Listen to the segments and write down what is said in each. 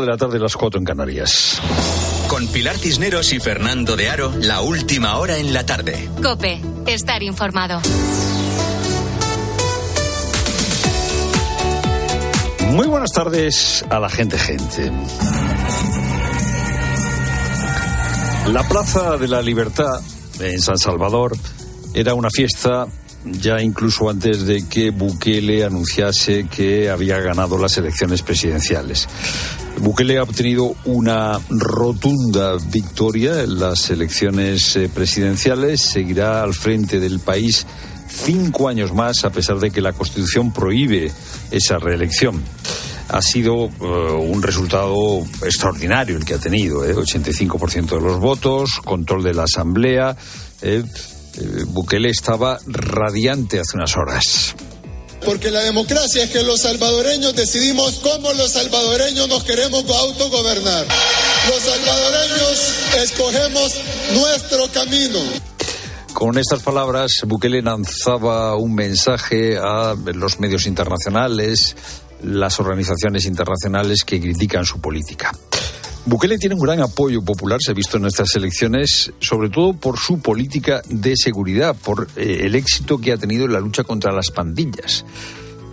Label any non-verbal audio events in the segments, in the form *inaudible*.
de la tarde, las cuatro en Canarias. Con Pilar Cisneros y Fernando de Aro, la última hora en la tarde. Cope, estar informado. Muy buenas tardes a la gente, gente. La Plaza de la Libertad en San Salvador era una fiesta ya incluso antes de que Bukele anunciase que había ganado las elecciones presidenciales. Bukele ha obtenido una rotunda victoria en las elecciones eh, presidenciales, seguirá al frente del país cinco años más, a pesar de que la Constitución prohíbe esa reelección. Ha sido eh, un resultado extraordinario el que ha tenido, eh, 85% de los votos, control de la Asamblea. Eh, Bukele estaba radiante hace unas horas. Porque la democracia es que los salvadoreños decidimos cómo los salvadoreños nos queremos autogobernar. Los salvadoreños escogemos nuestro camino. Con estas palabras, Bukele lanzaba un mensaje a los medios internacionales, las organizaciones internacionales que critican su política. Bukele tiene un gran apoyo popular, se ha visto en estas elecciones, sobre todo por su política de seguridad, por eh, el éxito que ha tenido en la lucha contra las pandillas.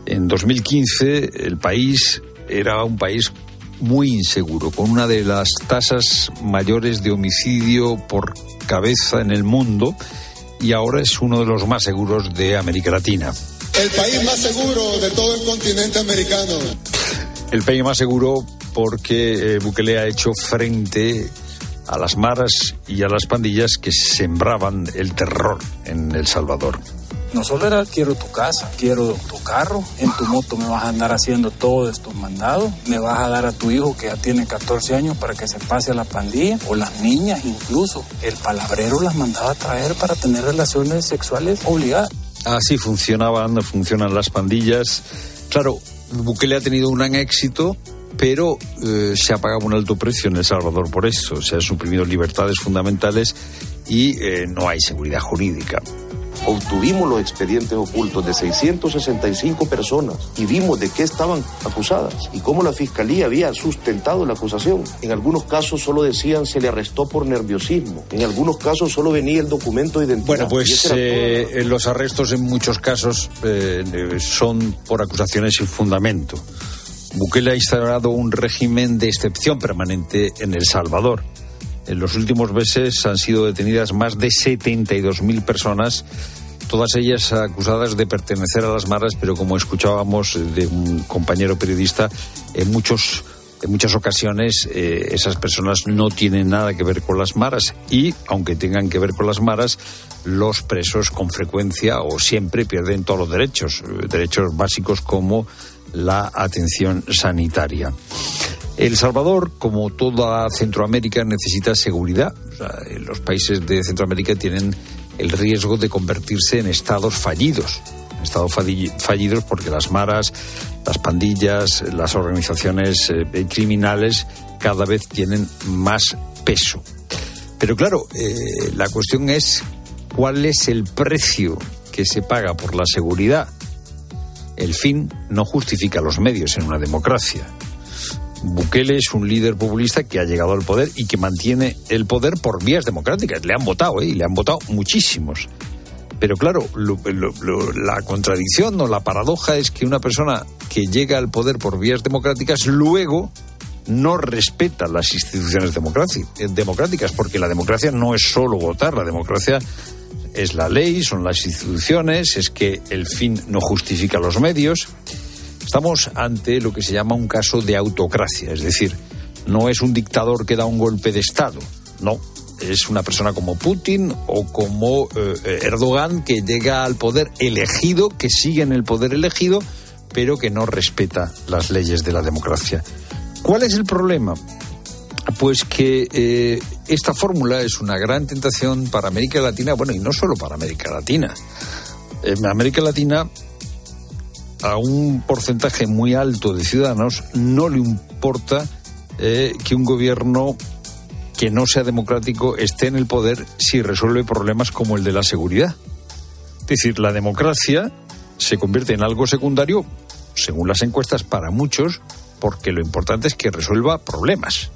En 2015 el país era un país muy inseguro, con una de las tasas mayores de homicidio por cabeza en el mundo y ahora es uno de los más seguros de América Latina. El país más seguro de todo el continente americano. El país más seguro porque eh, Bukele ha hecho frente a las maras y a las pandillas que sembraban el terror en El Salvador. No solo era quiero tu casa, quiero tu carro, en tu moto me vas a andar haciendo todos estos mandados, me vas a dar a tu hijo que ya tiene 14 años para que se pase a la pandilla, o las niñas incluso. El palabrero las mandaba a traer para tener relaciones sexuales obligadas. Así funcionaban, funcionan las pandillas. Claro, Bukele ha tenido un gran éxito, pero eh, se ha pagado un alto precio en El Salvador por eso. Se han suprimido libertades fundamentales y eh, no hay seguridad jurídica. Obtuvimos los expedientes ocultos de 665 personas y vimos de qué estaban acusadas y cómo la fiscalía había sustentado la acusación. En algunos casos solo decían se le arrestó por nerviosismo. En algunos casos solo venía el documento de identidad. Bueno, pues eh, la- los arrestos en muchos casos eh, eh, son por acusaciones sin fundamento. Bukele ha instaurado un régimen de excepción permanente en El Salvador. En los últimos meses han sido detenidas más de 72.000 personas, todas ellas acusadas de pertenecer a las maras, pero como escuchábamos de un compañero periodista, en muchos en muchas ocasiones eh, esas personas no tienen nada que ver con las maras y, aunque tengan que ver con las maras, los presos con frecuencia o siempre pierden todos los derechos, derechos básicos como la atención sanitaria. El Salvador, como toda Centroamérica, necesita seguridad. Eh, los países de Centroamérica tienen el riesgo de convertirse en estados fallidos. Estados falli- fallidos porque las maras, las pandillas, las organizaciones eh, criminales cada vez tienen más peso. Pero claro, eh, la cuestión es cuál es el precio que se paga por la seguridad. El fin no justifica los medios en una democracia. Bukele es un líder populista que ha llegado al poder y que mantiene el poder por vías democráticas. Le han votado, ¿eh? y le han votado muchísimos. Pero claro, la contradicción o la paradoja es que una persona que llega al poder por vías democráticas luego no respeta las instituciones eh, democráticas, porque la democracia no es solo votar, la democracia es la ley, son las instituciones, es que el fin no justifica los medios. Estamos ante lo que se llama un caso de autocracia, es decir, no es un dictador que da un golpe de Estado, no, es una persona como Putin o como eh, Erdogan que llega al poder elegido, que sigue en el poder elegido, pero que no respeta las leyes de la democracia. ¿Cuál es el problema? Pues que eh, esta fórmula es una gran tentación para América Latina, bueno, y no solo para América Latina. América Latina, a un porcentaje muy alto de ciudadanos no le importa eh, que un gobierno que no sea democrático esté en el poder si resuelve problemas como el de la seguridad. Es decir, la democracia se convierte en algo secundario, según las encuestas, para muchos, porque lo importante es que resuelva problemas.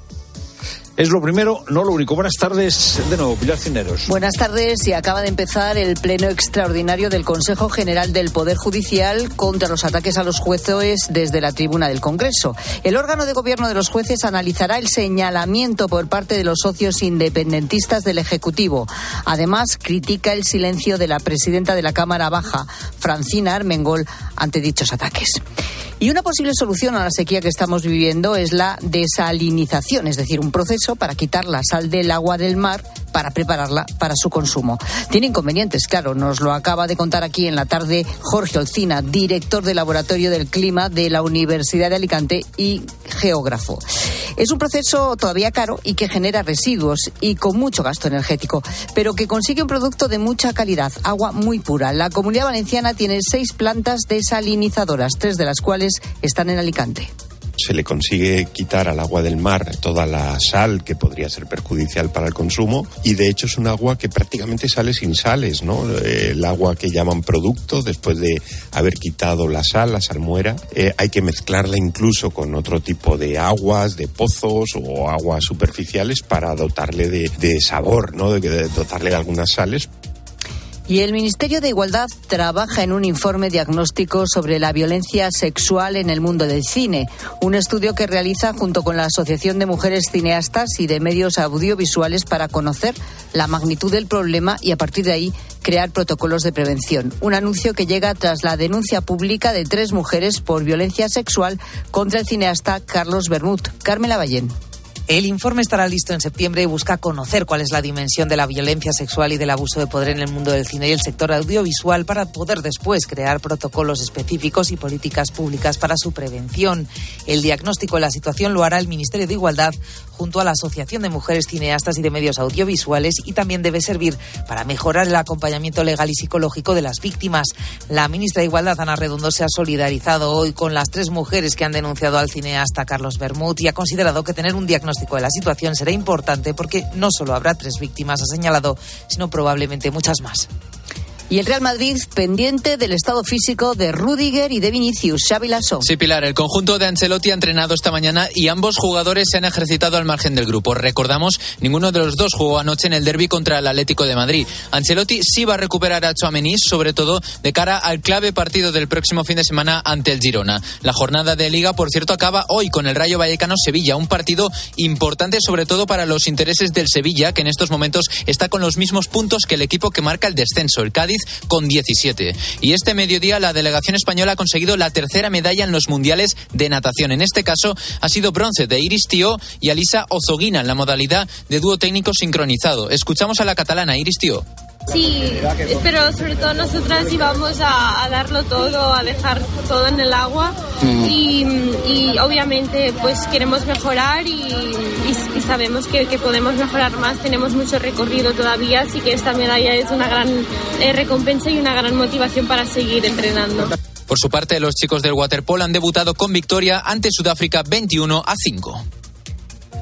Es lo primero, no lo único. Buenas tardes de nuevo, Pilar Cineros. Buenas tardes y acaba de empezar el pleno extraordinario del Consejo General del Poder Judicial contra los ataques a los jueces desde la tribuna del Congreso. El órgano de gobierno de los jueces analizará el señalamiento por parte de los socios independentistas del Ejecutivo. Además, critica el silencio de la presidenta de la Cámara Baja, Francina Armengol, ante dichos ataques. Y una posible solución a la sequía que estamos viviendo es la desalinización, es decir, un proceso para quitar la sal del agua del mar para prepararla para su consumo. Tiene inconvenientes, claro, nos lo acaba de contar aquí en la tarde Jorge Olcina, director del Laboratorio del Clima de la Universidad de Alicante y geógrafo. Es un proceso todavía caro y que genera residuos y con mucho gasto energético, pero que consigue un producto de mucha calidad, agua muy pura. La comunidad valenciana tiene seis plantas desalinizadoras, tres de las cuales están en Alicante se le consigue quitar al agua del mar toda la sal que podría ser perjudicial para el consumo y de hecho es un agua que prácticamente sale sin sales, ¿no? El agua que llaman producto después de haber quitado la sal, la salmuera, eh, hay que mezclarla incluso con otro tipo de aguas, de pozos o aguas superficiales para dotarle de, de sabor, ¿no? De, dotarle de algunas sales y el Ministerio de Igualdad trabaja en un informe diagnóstico sobre la violencia sexual en el mundo del cine, un estudio que realiza junto con la Asociación de Mujeres Cineastas y de Medios Audiovisuales para conocer la magnitud del problema y a partir de ahí crear protocolos de prevención. Un anuncio que llega tras la denuncia pública de tres mujeres por violencia sexual contra el cineasta Carlos Bermud. Carmela Ballén. El informe estará listo en septiembre y busca conocer cuál es la dimensión de la violencia sexual y del abuso de poder en el mundo del cine y el sector audiovisual para poder después crear protocolos específicos y políticas públicas para su prevención. El diagnóstico de la situación lo hará el Ministerio de Igualdad junto a la Asociación de Mujeres Cineastas y de Medios Audiovisuales y también debe servir para mejorar el acompañamiento legal y psicológico de las víctimas. La ministra de Igualdad, Ana Redondo, se ha solidarizado hoy con las tres mujeres que han denunciado al cineasta Carlos Bermud y ha considerado que tener un diagnóstico de la situación será importante porque no solo habrá tres víctimas, ha señalado, sino probablemente muchas más. Y el Real Madrid pendiente del estado físico de Rudiger y de Vinicius. Xavi Lasso. Sí, Pilar, el conjunto de Ancelotti ha entrenado esta mañana y ambos jugadores se han ejercitado al margen del grupo. Recordamos, ninguno de los dos jugó anoche en el derby contra el Atlético de Madrid. Ancelotti sí va a recuperar a Chouameni, sobre todo de cara al clave partido del próximo fin de semana ante el Girona. La jornada de Liga, por cierto, acaba hoy con el Rayo Vallecano-Sevilla, un partido importante sobre todo para los intereses del Sevilla, que en estos momentos está con los mismos puntos que el equipo que marca el descenso, el Cádiz con 17. Y este mediodía la delegación española ha conseguido la tercera medalla en los mundiales de natación. En este caso ha sido bronce de Iris Tío y Alisa Ozoguina en la modalidad de dúo técnico sincronizado. Escuchamos a la catalana Iris Tío. Sí, pero sobre todo nosotras íbamos a, darlo todo, a dejar todo en el agua mm. y, obviamente pues queremos mejorar y, sabemos que, podemos mejorar más, tenemos mucho recorrido todavía, así que esta medalla es una gran eh, recompensa y una gran motivación para seguir entrenando. Por su parte, los chicos del waterpolo han debutado con victoria ante Sudáfrica 21 a 5.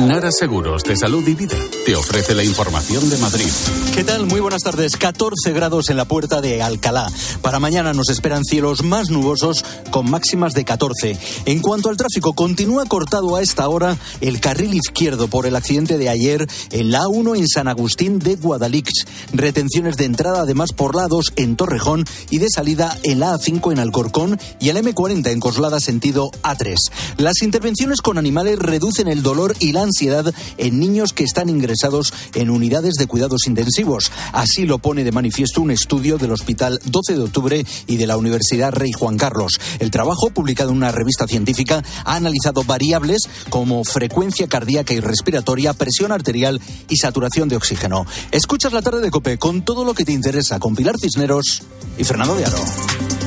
Nara Seguros de Salud y Vida te ofrece la información de Madrid. ¿Qué tal? Muy buenas tardes. 14 grados en la puerta de Alcalá. Para mañana nos esperan cielos más nubosos con máximas de 14. En cuanto al tráfico, continúa cortado a esta hora el carril izquierdo por el accidente de ayer en la A1 en San Agustín de Guadalix. Retenciones de entrada además por lados en Torrejón y de salida en la A5 en Alcorcón y el M40 en Coslada sentido A3. Las intervenciones con animales reducen el dolor y la ansiedad en niños que están ingresados en unidades de cuidados intensivos. Así lo pone de manifiesto un estudio del Hospital 12 de Octubre y de la Universidad Rey Juan Carlos. El trabajo, publicado en una revista científica, ha analizado variables como frecuencia cardíaca y respiratoria, presión arterial y saturación de oxígeno. Escuchas la tarde de Cope con todo lo que te interesa con Pilar Cisneros y Fernando de Aro.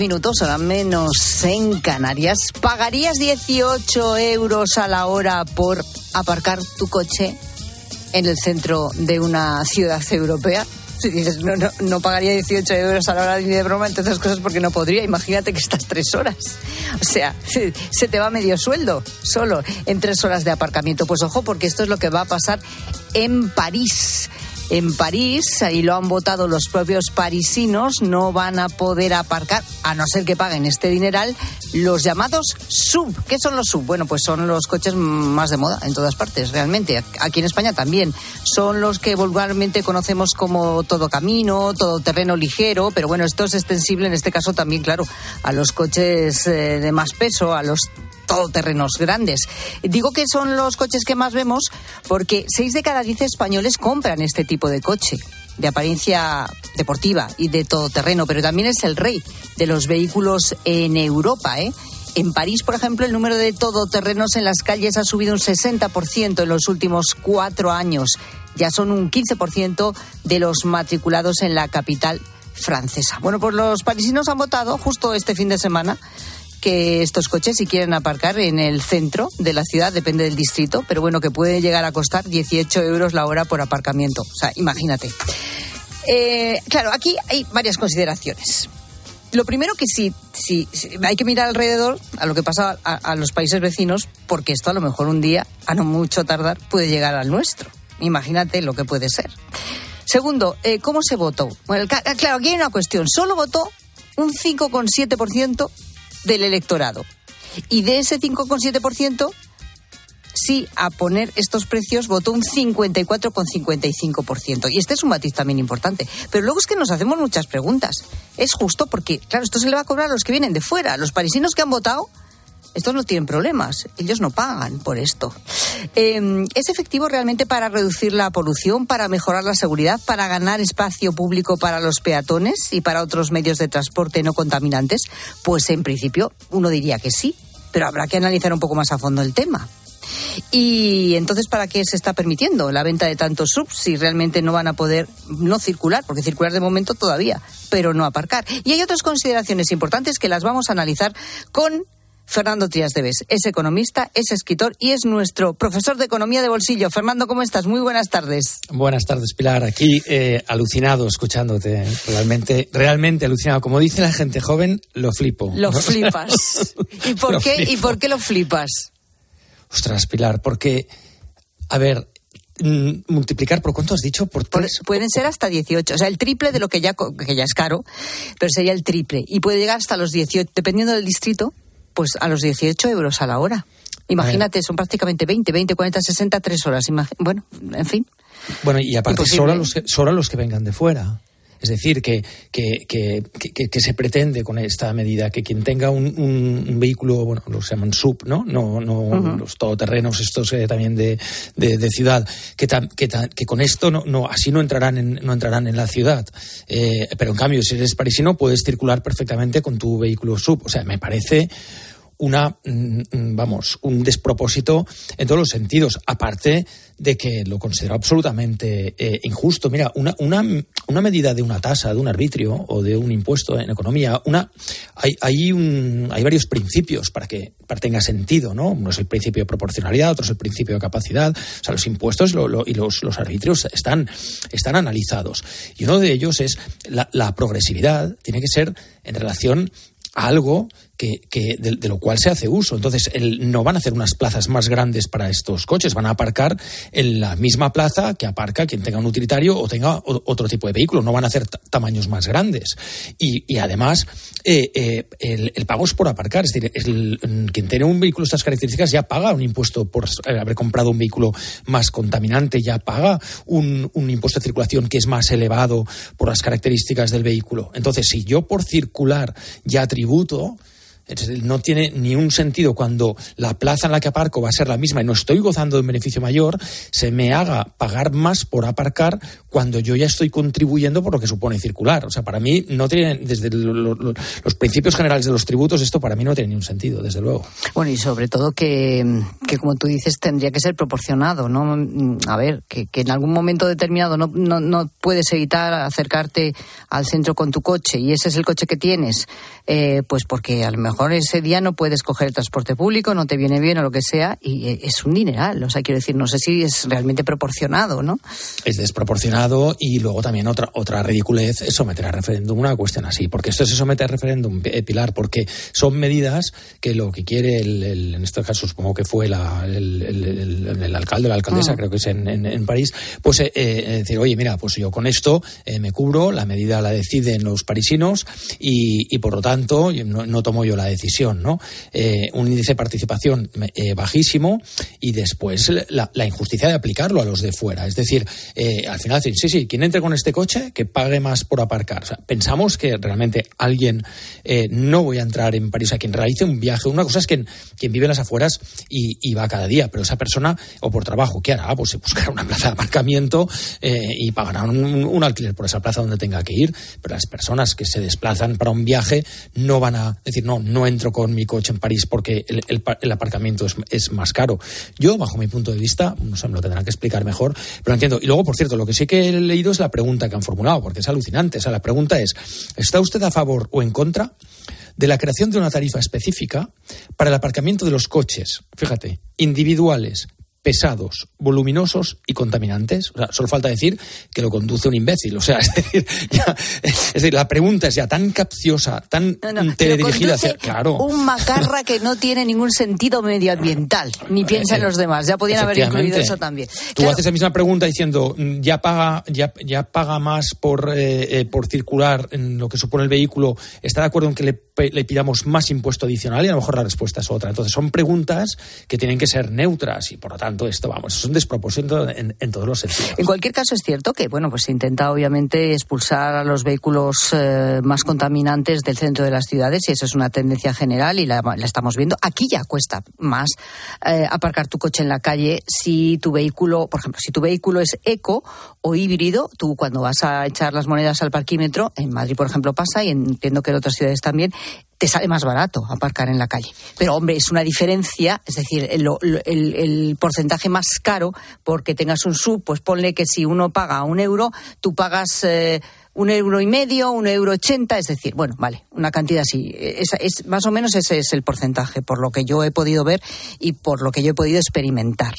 Minutos, ahora menos en Canarias. ¿Pagarías 18 euros a la hora por aparcar tu coche en el centro de una ciudad europea? Si dices, no, no, pagaría 18 euros a la hora ni de broma, entre otras cosas porque no podría. Imagínate que estás tres horas. O sea, *laughs* se te va medio sueldo solo en tres horas de aparcamiento. Pues ojo, porque esto es lo que va a pasar en París en París y lo han votado los propios parisinos, no van a poder aparcar, a no ser que paguen este dineral, los llamados sub. ¿Qué son los sub? Bueno, pues son los coches más de moda en todas partes, realmente. Aquí en España también. Son los que vulgarmente conocemos como todo camino, todo terreno ligero, pero bueno, esto es extensible en este caso también, claro, a los coches eh, de más peso, a los todoterrenos grandes. Digo que son los coches que más vemos porque seis de cada diez españoles compran este tipo de coche de apariencia deportiva y de todoterreno, pero también es el rey de los vehículos en Europa, ¿eh? En París, por ejemplo, el número de todoterrenos en las calles ha subido un 60% en los últimos cuatro años. Ya son un 15% de los matriculados en la capital francesa. Bueno, pues los parisinos han votado justo este fin de semana que estos coches, si quieren aparcar en el centro de la ciudad, depende del distrito, pero bueno, que puede llegar a costar 18 euros la hora por aparcamiento. O sea, imagínate. Eh, claro, aquí hay varias consideraciones. Lo primero que sí, sí, hay que mirar alrededor a lo que pasa a, los países vecinos, porque esto a lo mejor un día, a no mucho tardar, puede llegar al nuestro. Imagínate lo que puede ser. Segundo, eh, ¿cómo se votó? Bueno, claro, aquí hay una cuestión. Solo votó un 5,7% del electorado. Y de ese 5,7%, sí a poner estos precios votó un 54,55%. Y este es un matiz también importante. Pero luego es que nos hacemos muchas preguntas. Es justo porque, claro, esto se le va a cobrar a los que vienen de fuera. Los parisinos que han votado estos no tienen problemas, ellos no pagan por esto. Em, ¿Es efectivo realmente para reducir la polución, para mejorar la seguridad, para ganar espacio público para los peatones y para otros medios de transporte no contaminantes? Pues en principio uno diría que sí, pero habrá que analizar un poco más a fondo el tema. Y entonces, ¿para qué se está permitiendo la venta de tantos subs si realmente no van a poder no circular? Porque circular de momento todavía, pero no aparcar. Y hay otras consideraciones importantes que las vamos a analizar con Fernando Trías Deves. Es economista, es escritor y es nuestro profesor de economía de bolsillo. Fernando, ¿cómo estás? Muy buenas tardes. Buenas tardes, Pilar. Aquí eh, alucinado escuchándote. Realmente, realmente alucinado. Como dice la gente joven, lo flipo. Lo *laughs* flipas. ¿Y por qué? ¿Y por qué lo flipas? Ostras, Pilar, porque, a ver, mm, multiplicar por cuánto has dicho por tres pueden ser hasta 18 o sea el triple de lo que ya que ya es caro pero sería el triple y puede llegar hasta los 18 dependiendo del distrito pues a los 18 euros a la hora. Imagínate, son prácticamente 20, 20, 40, 60, 3 horas. bueno, en fin. Bueno, y aparte, solo los, que, solo los que vengan de fuera. Es decir, que, que, que, se pretende con esta medida que quien tenga un, vehículo, bueno, los llaman sub, ¿no? No, no los todoterrenos estos eh, también de, de, ciudad, que, que, con esto no, no, así no entrarán en, no entrarán en la ciudad. Eh, pero en cambio, si eres parisino, puedes circular perfectamente con tu vehículo sub. O sea, me parece una, mm, mm, vamos, un despropósito en todos los sentidos, aparte de que lo considero absolutamente eh, injusto. Mira, una, una, una, medida de una tasa, de un arbitrio o de un impuesto en economía, una, hay, hay, un, hay varios principios para que, tenga sentido, ¿no? Uno es el principio de proporcionalidad, otro es el principio de capacidad. O sea, los impuestos y los, los arbitrios están, están analizados. Y uno de ellos es la, la progresividad, tiene que ser en relación a algo que, de, lo cual se hace uso. Entonces, no van a hacer unas plazas más grandes para estos coches, van a aparcar en la misma plaza que aparca quien tenga un utilitario o tenga otro tipo de vehículo, no van a hacer tamaños más grandes. Y, además, eh, eh, el, pago es por aparcar, es decir, quien tiene un vehículo de estas características ya paga un impuesto por haber comprado un vehículo más contaminante, ya paga un impuesto de circulación que es más elevado por las características del vehículo. Entonces, si yo por circular ya tributo, no tiene ni un sentido cuando la plaza en la que aparco va a ser la misma y no estoy gozando de un beneficio mayor, se me haga pagar más por aparcar cuando yo ya estoy contribuyendo por lo que supone circular. O sea, para mí no tiene, desde los principios generales de los tributos, esto para mí no tiene ni un sentido, desde luego. Bueno, y sobre todo que, como tú dices, tendría que ser proporcionado, ¿no? A ver, que, en algún momento determinado no, no, no, puedes evitar acercarte al centro con tu coche y ese es el coche que tienes, eh, pues porque a lo mejor ese día no puedes coger el transporte público, no te viene bien o lo que sea, y eh, es un dineral. O sea, quiero decir, no sé si es realmente proporcionado, ¿no? Es desproporcionado y luego también otra, otra ridiculez es someter a referéndum una cuestión así, porque esto se somete a referéndum, eh, Pilar, porque son medidas que lo que quiere, el, en este caso supongo que fue la, el, alcalde, la alcaldesa, ah. creo que es en, en, París, pues eh, decir, oye, mira, pues yo con esto me cubro, la medida la deciden los parisinos y, y por lo tanto no, no tomo yo la decisión, ¿no? Eh, un índice de participación eh, bajísimo y después la, injusticia de aplicarlo a los de fuera. Es decir, eh, al final decir, sí, sí, quien entre con este coche, que pague más por aparcar. pensamos que realmente alguien, no voy a entrar en París, a quien realice un viaje. Una cosa es quien, quien vive en las afueras y, va cada día, pero esa persona, o por trabajo, ¿qué hará? Pues se buscará una plaza de aparcamiento y pagará un, un alquiler por esa plaza donde tenga que ir. Pero las personas que se desplazan para un viaje no van a decir, no, no entro con mi coche en París porque el, aparcamiento es, más caro. Yo, bajo mi punto de vista, no sé, me lo tendrán que explicar mejor, pero entiendo. Y luego, por cierto, lo que sí que he leído es la pregunta que han formulado, porque es alucinante. O sea, la pregunta es, ¿está usted a favor o en contra de la creación de una tarifa específica para el aparcamiento de los coches, fíjate, individuales, pesados, voluminosos y contaminantes. O sea, solo falta decir que lo conduce un imbécil. O sea, *laughs* es decir, es decir la pregunta es ya tan capciosa, tan teledirigida hacia. Claro. Un macarra que no tiene ningún sentido medioambiental, ni piensa en los demás. Ya podían haber incluido eso también. Tú haces la misma pregunta diciendo, mm, ya paga, ya, ya paga más por, eh, eh, por circular en lo que supone el vehículo. ¿Está de acuerdo en que le, le pidamos más impuesto adicional? Y a lo mejor la respuesta es otra. Entonces, son preguntas que tienen que ser neutras y, por lo tanto, tanto, esto, vamos, es un despropósito en, todos los sentidos. En cualquier caso, es cierto que, bueno, pues se intenta obviamente expulsar a los vehículos eh, más contaminantes del centro de las ciudades y eso es una tendencia general y la, estamos viendo. Aquí ya cuesta más eh, aparcar tu coche en la calle si tu vehículo, por ejemplo, si tu vehículo es eco o híbrido, tú cuando vas a echar las monedas al parquímetro, en Madrid, por ejemplo, pasa y entiendo que en otras ciudades también, te sale más barato aparcar en la calle. Pero, hombre, es una diferencia, es decir, el, porcentaje más caro porque tengas un sub, pues ponle que si uno paga un euro, tú pagas eh, un euro y medio, un euro ochenta, es decir, bueno, vale, una cantidad así. Es, es, más o menos ese es el porcentaje, por lo que yo he podido ver y por lo que yo he podido experimentar.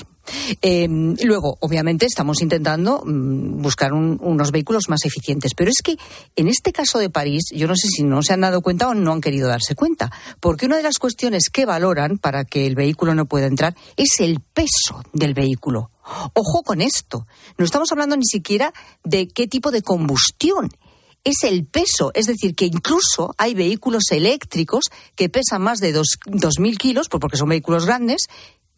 Em, luego, obviamente, estamos intentando mm, buscar unos vehículos más eficientes, pero es que en este caso de París, yo no sé si no se han dado cuenta o no han querido darse cuenta, porque una de las cuestiones que valoran para que el vehículo no pueda entrar es el peso del vehículo. Ojo con esto, no estamos hablando ni siquiera de qué tipo de combustión, es el peso. Es decir, que incluso hay vehículos eléctricos que pesan más de 2.000 kilos, pues porque son vehículos grandes,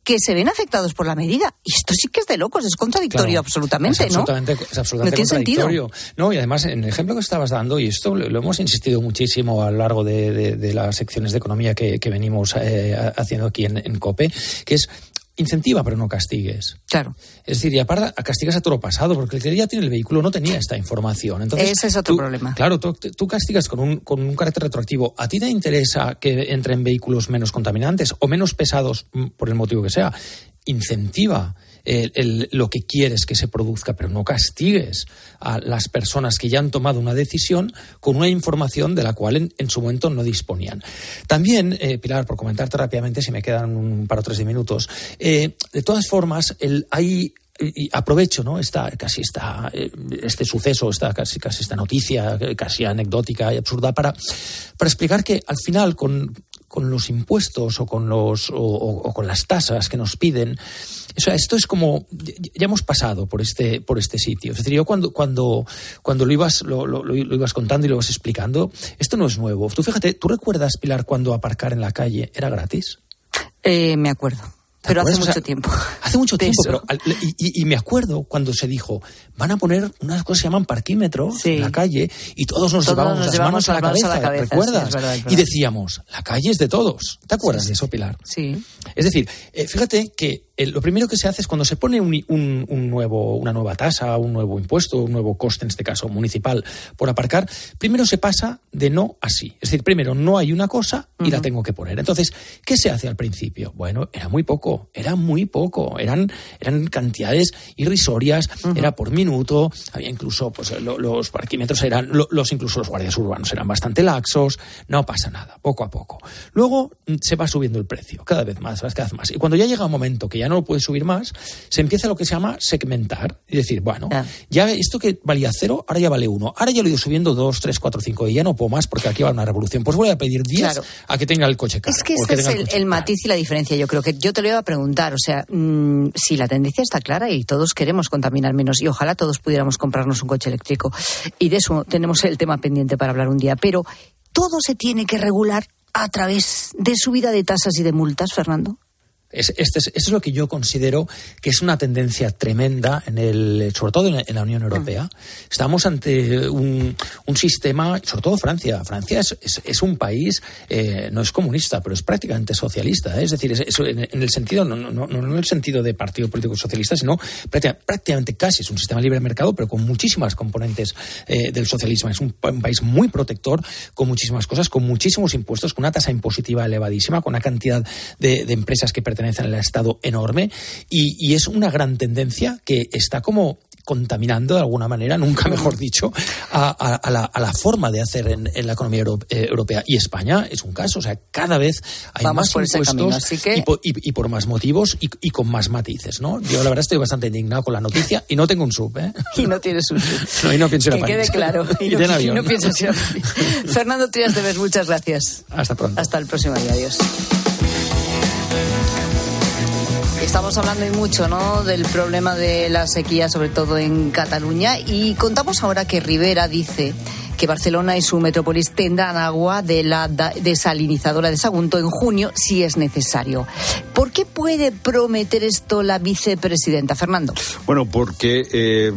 que se ven afectados por la medida. Y esto sí que es de locos, es contradictorio absolutamente, ¿no? Es absolutamente no contradictorio. No, y además, en el ejemplo que estabas dando, y esto lo, hemos insistido muchísimo a lo largo de, las secciones de economía que, venimos eh, haciendo aquí en, en, COPE, que es incentiva pero no castigues. Claro. Es decir, y aparte castigas a todo lo pasado, porque el que ya tiene el vehículo no tenía esta información. Entonces, Ese es otro problema. Claro, tú, tú, castigas con un, con un carácter retroactivo. ¿A ti te interesa que entren vehículos menos contaminantes o menos pesados mm, por el motivo que sea? Incentiva lo que quieres que se produzca, pero no castigues a las personas que ya han tomado una decisión con una información de la cual en, su momento no disponían. También, eh, Pilar, por comentarte rápidamente, si me quedan un par o tres minutos, eh, de todas formas, el, hay aprovecho no esta casi esta eh, este suceso esta casi casi esta noticia casi anecdótica y absurda para para explicar que al final con con los impuestos o con, los, o, con las tasas que nos piden. O sea, esto es como, ya hemos pasado por este, por este sitio. Es decir, yo cuando, cuando, cuando lo, ibas, lo, lo, ibas contando y lo ibas explicando, esto no es nuevo. Tú fíjate, ¿tú recuerdas, Pilar, cuando aparcar en la calle era gratis? Eh, me acuerdo. Pero hace mucho tiempo. Hace mucho *laughs* tiempo, pero, y, me acuerdo cuando se dijo, van a poner unas cosas que se llaman parquímetros en la calle y todos nos llevamos las manos a la, cabeza, ¿recuerdas? y decíamos, la calle es de todos. ¿Te acuerdas de eso, Pilar? Sí. Es decir, eh, fíjate que lo primero que se hace es cuando se pone un, nuevo, una nueva tasa, un nuevo impuesto, un nuevo coste, en este caso municipal, por aparcar, primero se pasa de no a sí. Es decir, primero no hay una cosa y la tengo que poner. Entonces, ¿qué se hace al principio? Bueno, era muy poco, era muy poco. Eran, eran cantidades irrisorias, era por minuto, había incluso, pues los parquímetros eran, los incluso los guardias urbanos eran bastante laxos, no pasa nada, poco a poco. Luego mm, se va subiendo el precio, cada vez más, cada vez más. Y cuando ya llega un momento que ya no lo puede subir más, se empieza lo que se llama segmentar. Y decir, bueno, ya esto que valía cero, ahora ya vale uno. Ahora ya lo he ido subiendo dos, tres, cuatro, cinco y ya no puedo más porque aquí va una revolución. Pues voy a pedir diez a que tenga el coche caro. Es que ese es el, matiz y la diferencia. Yo creo que yo te lo iba preguntar. O sea, mm, si la tendencia está clara y todos queremos contaminar menos y ojalá todos pudiéramos comprarnos un coche eléctrico. Y de eso tenemos el tema pendiente para hablar un día. Pero todo se tiene que regular a través de subida de tasas y de multas, Fernando. Es, este es, es lo que yo considero que es una tendencia tremenda, en el, sobre todo en, la Unión Europea. Estamos ante un, un, sistema, sobre todo Francia. Francia es, es, un país, eh, no es comunista, pero es prácticamente socialista. ¿eh? Es decir, en, el sentido, no, no, no, no en el sentido de partido político socialista, sino prácticamente, casi es un sistema libre de mercado, pero con muchísimas componentes eh, del socialismo. Es un, país muy protector, con muchísimas cosas, con muchísimos impuestos, con una tasa impositiva elevadísima, con una cantidad de, de empresas que pertenecen en el Estado enorme y, es una gran tendencia que está como contaminando de alguna manera, nunca mejor dicho, a, la, forma de hacer en, la economía eh, europea. Y España es un caso, o sea, cada vez hay más impuestos y, por, más motivos y, con más matices, ¿no? Yo la verdad estoy bastante indignado con la noticia y no tengo un sub, ¿eh? *laughs* Y no tienes un sub. No, y no pienso ir a Que quede claro. *laughs* Y, no, no piensas ir a *laughs* Fernando Trias de muchas gracias. Hasta pronto. Hasta el próximo día. Adiós. Estamos hablando y mucho ¿no? del problema de la sequía, sobre todo en Cataluña, y contamos ahora que Rivera dice que Barcelona y su metrópolis tendrán agua de la desalinizadora de Sagunto en junio si es necesario. ¿Por qué puede prometer esto la vicepresidenta Fernando? Bueno, porque eh,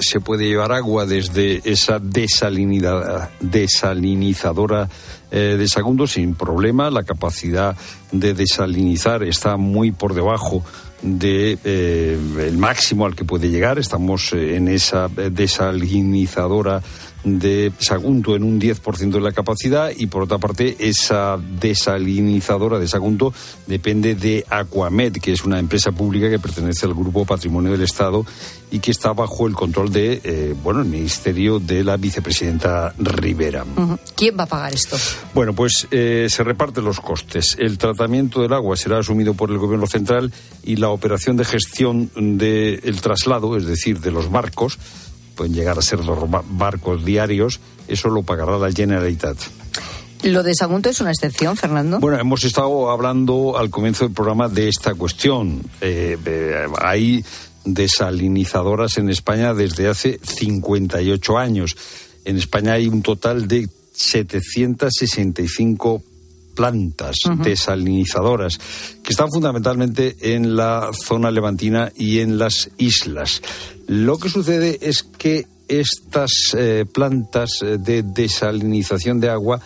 se puede llevar agua desde esa desalinizadora eh, de Sagunto sin problema. La capacidad de desalinizar está muy por debajo de eh, el máximo al que puede llegar. Estamos eh, en esa desalinizadora de Sagunto en un 10% de la capacidad y por otra parte esa desalinizadora de Sagunto depende de Aquamed, que es una empresa pública que pertenece al Grupo Patrimonio del Estado y que está bajo el control de, eh, bueno, el Ministerio de la Vicepresidenta Rivera. ¿Quién va a pagar esto? Bueno, pues eh, se reparten los costes. El tratamiento del agua será asumido por el Gobierno Central y la operación de gestión del traslado, es decir, de los barcos, pueden llegar a ser los barcos diarios, eso lo pagará la Generalitat. ¿Lo de Sagunto es una excepción, Fernando? Bueno, hemos estado hablando al comienzo del programa de esta cuestión. Eh, eh, hay desalinizadoras en España desde hace 58 años. En España hay un total de 765 plantas desalinizadoras que están fundamentalmente en la zona levantina y en las islas. Lo que sucede es que estas eh, plantas eh, de desalinización de agua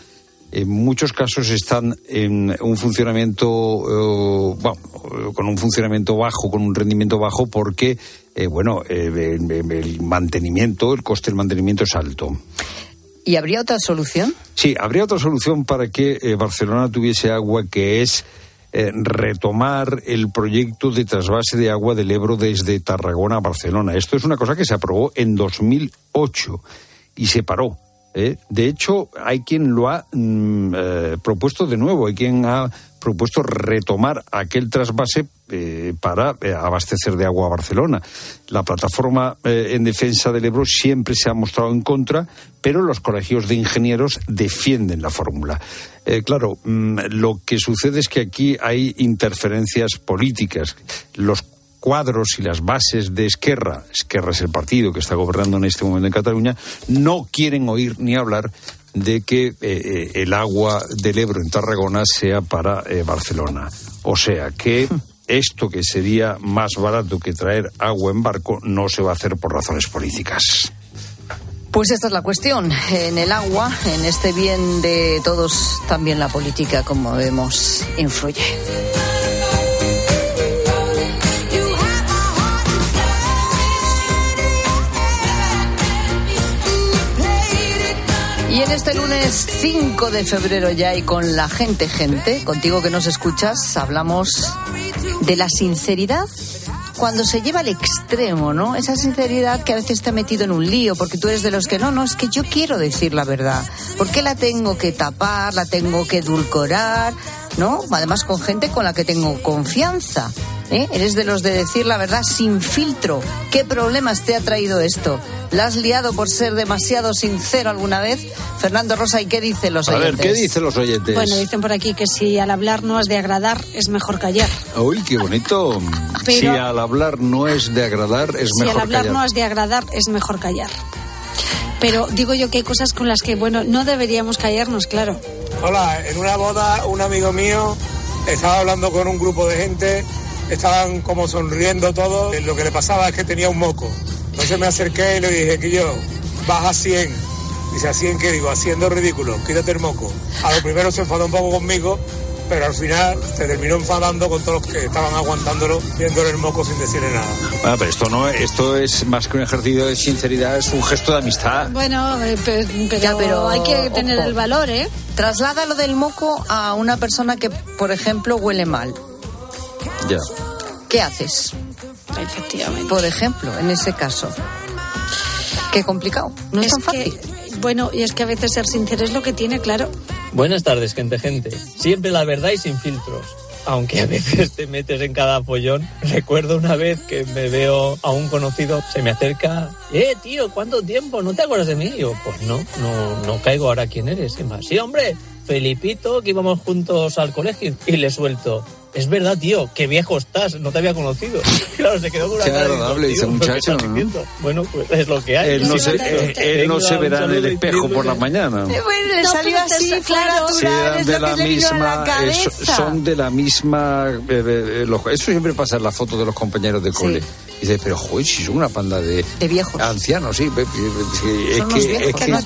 en muchos casos están en un funcionamiento, eh, bueno, con un funcionamiento bajo, con un rendimiento bajo, porque, bueno, el mantenimiento, el coste del mantenimiento es alto. ¿Y habría otra solución? Sí, habría otra solución para que eh, Barcelona tuviese agua, que es eh, retomar el proyecto de trasvase de agua del Ebro desde Tarragona a Barcelona. Esto es una cosa que se aprobó en 2008 y se paró. ¿eh? De hecho, hay quien lo ha mm, propuesto de nuevo, hay quien ha propuesto retomar aquel trasvase eh, para eh, abastecer de agua a Barcelona. La plataforma eh, en defensa del Ebro siempre se ha mostrado en contra, pero los colegios de ingenieros defienden la fórmula. claro, mm, lo que sucede es que aquí hay interferencias políticas. Los cuadros y las bases de Esquerra, Esquerra es el partido que está gobernando en este momento en Cataluña, no quieren oír ni hablar de que el agua del Ebro en Tarragona sea para Barcelona. O sea que *laughs* esto que sería más barato que traer agua en barco no se va a hacer por razones políticas. Pues esta es la cuestión. En el agua, en este bien de todos, también la política, como vemos, influye. Este lunes 5 de febrero ya y con la gente, gente, contigo que nos escuchas, hablamos de la sinceridad cuando se lleva al extremo, ¿no? Esa sinceridad que a veces ha metido en un lío, porque tú eres de los que no, no, es que yo quiero decir la verdad. ¿Por qué la tengo que tapar, la tengo que edulcorar? ¿No? Además con gente con la que tengo confianza. ¿Eh? Eres de los de decir la verdad sin filtro. ¿Qué problemas te ha traído esto? ¿La has liado por ser demasiado sincero alguna vez? Fernando Rosa, ¿y qué dicen los oyentes? A ver, ¿qué dicen los oyentes? Bueno, dicen por aquí que si al hablar no has de agradar, es mejor callar. Uy, qué bonito. si al hablar no es de agradar, es mejor callar. Si al hablar no has de agradar, es mejor callar. Pero digo yo que hay cosas con las que, bueno, no deberíamos callarnos, claro. Hola, en una boda un amigo mío estaba hablando con un grupo de gente estaban como sonriendo todos. Lo que le pasaba es que tenía un moco. Entonces me acerqué y le dije que yo, baja a 100. Dice, ¿a 100 qué digo? Haciendo ridículo, quítate el moco. A lo primero se enfadó un poco conmigo, pero al final se terminó enfadando con todos los que estaban aguantándolo, viéndole el moco sin decirle nada. Ah, pero esto no, esto es más que un ejercicio de sinceridad, es un gesto de amistad. Bueno, eh, pero, hay que tener el valor, ¿eh? Traslada lo del moco a una persona que, por ejemplo, huele mal. Ya. ¿Qué haces? Efectivamente. Por ejemplo, en ese caso. Qué complicado. No es, tan fácil. bueno, y es que a veces ser sincero es lo que tiene, claro. Buenas tardes, gente, gente. Siempre la verdad y sin filtros. Aunque a veces te metes en cada follón. Recuerdo una vez que me veo a un conocido, se me acerca. Eh, tío, ¿cuánto tiempo? ¿No te acuerdas de mí? Y yo, pues no, no, no caigo ahora quién eres. Y más, sí, hombre, Felipito, que íbamos juntos al colegio. Y le suelto es verdad, tío, qué viejo estás, no te había conocido. *laughs* Claro, se quedó con una Qué agradable, dice muchacho. Bueno, pues es lo que hay. Él no, se, él, no se verá en el espejo por la mañana. Bueno, le salió así, claro. Sí, es de la misma, son de la misma. Eh, eh, eso siempre pasa en la foto de los compañeros de cole. Dice, pero joder, si son una panda de, de viejos. Ancianos, sí. Es que, es que, no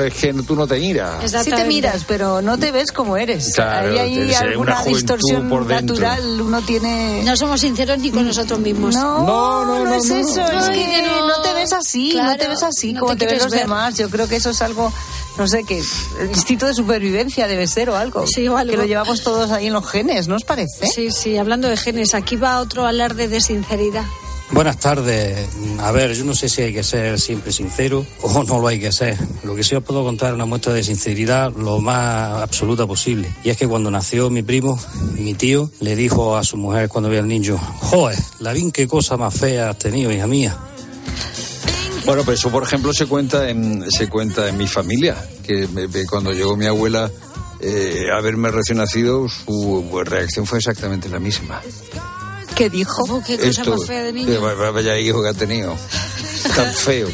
es que tú no te miras. Sí te miras, pero no te ves como eres. Claro, hay alguna distorsión natural, uno tiene... No somos sinceros ni con nosotros mismos. No, no, no, no, es eso, es que no, te ves así, no te ves así como te, ven los demás. Yo creo que eso es algo no sé, que el instinto de supervivencia debe ser o algo. Sí, o algo. Que lo llevamos todos ahí en los genes, ¿no os parece? Sí, sí, hablando de genes, aquí va otro alarde de sinceridad. Buenas tardes. A ver, yo no sé si hay que ser siempre sincero o no lo hay que ser. Lo que sí os puedo contar es una muestra de sinceridad lo más absoluta posible. Y es que cuando nació mi primo, mi tío, le dijo a su mujer cuando veía al niño, joder, la bien qué cosa más fea has tenido, hija mía. Bueno, pues eso, por ejemplo, se cuenta en, se cuenta en mi familia, que cuando llegó mi abuela eh, a verme recién nacido, su reacción fue exactamente la misma. ¿Qué dijo? ¿Qué cosa Esto, más fea de niño? Vaya hijo que ha tenido. Tan feo.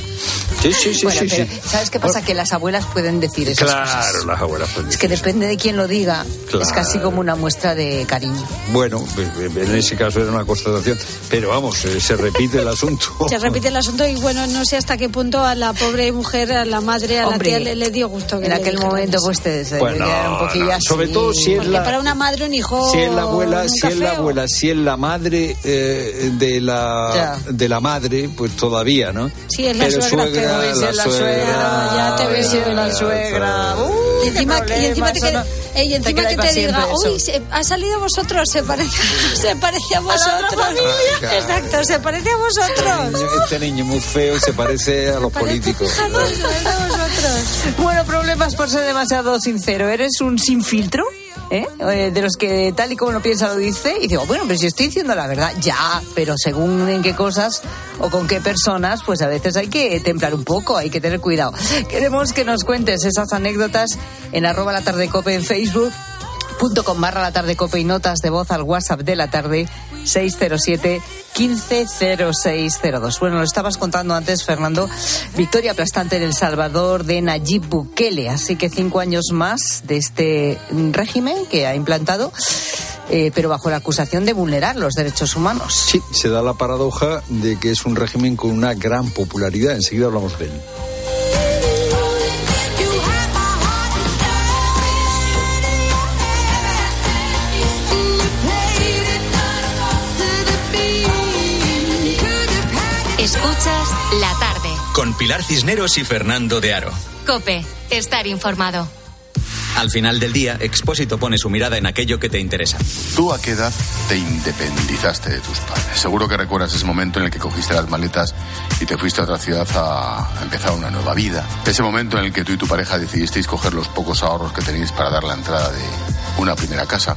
Sí, sí, sí, sí, sí, ¿Sabes qué pasa? Que las abuelas pueden decir eso. Claro, las abuelas pueden Es que depende de quién lo diga. Es casi como una muestra de cariño. Bueno, en ese caso era una constatación. Pero vamos, eh, se repite el asunto. *laughs* Se repite el asunto y bueno, no sé hasta qué punto a la pobre mujer, a la madre, a la tía le, dio gusto. Que en aquel momento pues te bueno, un poquillo así. Sobre todo si es la... para una madre un hijo... Si es la abuela, si es la abuela, si es la madre eh, de, la, de la madre, pues todavía, ¿no? Sí, es la Pero suegra, la, suegra, ya te ves en la suegra. y encima, y encima, te, encima que te diga, uy, se, ha salido vosotros, se parece, *laughs* se parece a vosotros. A Exacto, se parece a vosotros. Este niño muy feo se parece a los políticos. bueno, problemas por ser demasiado sincero. ¿Eres un sin filtro? ¿Eh? ¿eh? de los que tal y como lo piensa lo dice, y digo, bueno, pero si estoy diciendo la verdad, ya, pero según en qué cosas o con qué personas, pues a veces hay que templar un poco, hay que tener cuidado. Queremos que nos cuentes esas anécdotas en arroba la tarde cope en Facebook punto con barra la tarde cope y notas de voz al WhatsApp de la tarde 607 150602. Bueno, lo estabas contando antes, Fernando. Victoria aplastante en El Salvador de Nayib Bukele. Así que cinco años más de este régimen que ha implantado eh, pero bajo la acusación de vulnerar los derechos humanos. Sí, se da la paradoja de que es un régimen con una gran popularidad. Enseguida hablamos de él. La tarde. Con Pilar Cisneros y Fernando de Aro. Cope, estar informado. Al final del día, Expósito pone su mirada en aquello que te interesa. ¿Tú a qué edad te independizaste de tus padres? Seguro que recuerdas ese momento en el que cogiste las maletas y te fuiste a otra ciudad a empezar una nueva vida. Ese momento en el que tú y tu pareja decidisteis coger los pocos ahorros que tenéis para dar la entrada de una primera casa.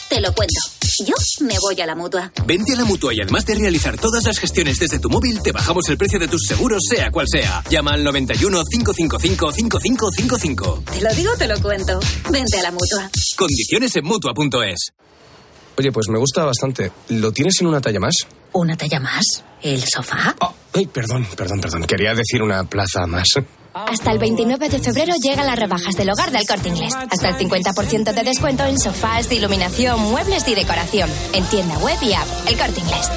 Te lo cuento. Yo me voy a la mutua. Vente a la mutua y además de realizar todas las gestiones desde tu móvil, te bajamos el precio de tus seguros, sea cual sea. Llama al 91 555 5555. Te lo digo, te lo cuento. Vente a la mutua. Condiciones en mutua.es. Oye, pues me gusta bastante. ¿Lo tienes en una talla más? ¿Una talla más? ¿El sofá? Oh, ay, perdón, perdón, perdón. Quería decir una plaza más. Hasta el 29 de febrero llegan las rebajas del hogar del corte inglés. Hasta el 50% de descuento en sofás, iluminación, muebles y decoración. En tienda web y app. El corte inglés.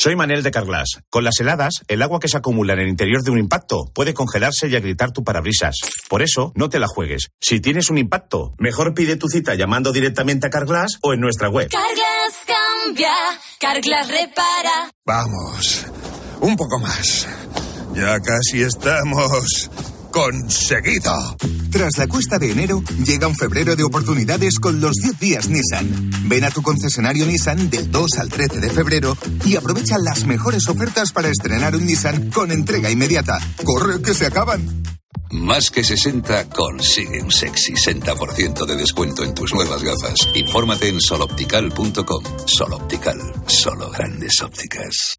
Soy Manel de Carglass. Con las heladas, el agua que se acumula en el interior de un impacto puede congelarse y agrietar tu parabrisas. Por eso, no te la juegues. Si tienes un impacto, mejor pide tu cita llamando directamente a Carglass o en nuestra web. Carglass cambia, Carglass repara. Vamos, un poco más. Ya casi estamos conseguido. Tras la cuesta de enero, llega un febrero de oportunidades con los 10 días Nissan. Ven a tu concesionario Nissan del 2 al 13 de febrero y aprovecha las mejores ofertas para estrenar un Nissan con entrega inmediata. ¡Corre que se acaban! Más que 60 consigue un sexy 60% de descuento en tus nuevas gafas. Infórmate en soloptical.com. Soloptical, solo grandes ópticas.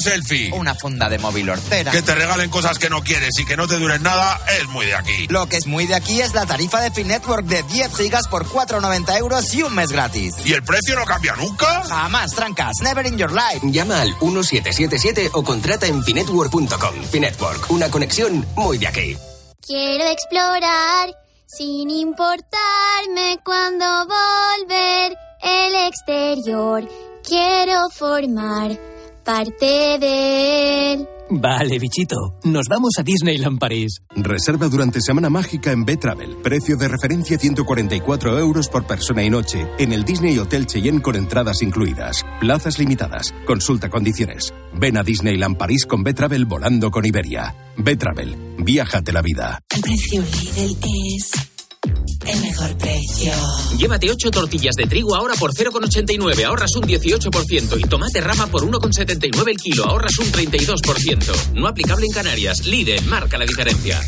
Selfie. Una funda de móvil hortera. Que te regalen cosas que no quieres y que no te duren nada es muy de aquí. Lo que es muy de aquí es la tarifa de Finetwork de 10 gigas por 4,90 euros y un mes gratis. ¿Y el precio no cambia nunca? Jamás, trancas. Never in your life. Llama al 1777 o contrata en finetwork.com. Finetwork, una conexión muy de aquí. Quiero explorar sin importarme cuando volver el exterior. Quiero formar parte de él. Vale, bichito. Nos vamos a Disneyland París. Reserva durante Semana Mágica en B-Travel. Precio de referencia 144 euros por persona y noche. En el Disney Hotel Cheyenne con entradas incluidas. Plazas limitadas. Consulta condiciones. Ven a Disneyland París con B-Travel volando con Iberia. B-Travel. Viájate la vida. El precio Lidl es el mejor precio. Llévate 8 tortillas de trigo ahora por 0,89, ahorras un 18%. Y tomate rama por 1,79 el kilo, ahorras un 32%. No aplicable en Canarias. Lidl marca la diferencia.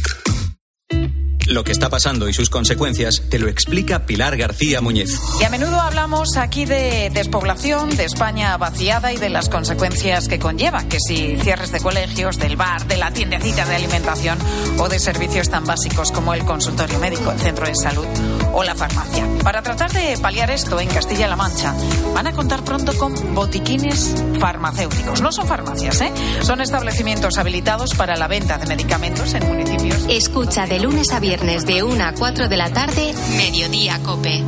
Lo que está pasando y sus consecuencias te lo explica Pilar García Muñez. Y a menudo hablamos aquí de despoblación, de España vaciada y de las consecuencias que conlleva, que si cierres de colegios, del bar, de la tiendecita de alimentación o de servicios tan básicos como el consultorio médico, el centro de salud o la farmacia. Para tratar de paliar esto en Castilla-La Mancha, van a contar pronto con botiquines farmacéuticos. No son farmacias, ¿eh? Son establecimientos habilitados para la venta de medicamentos en municipios. Escucha de lunes a viernes de 1 a 4 de la tarde, Mediodía Cope.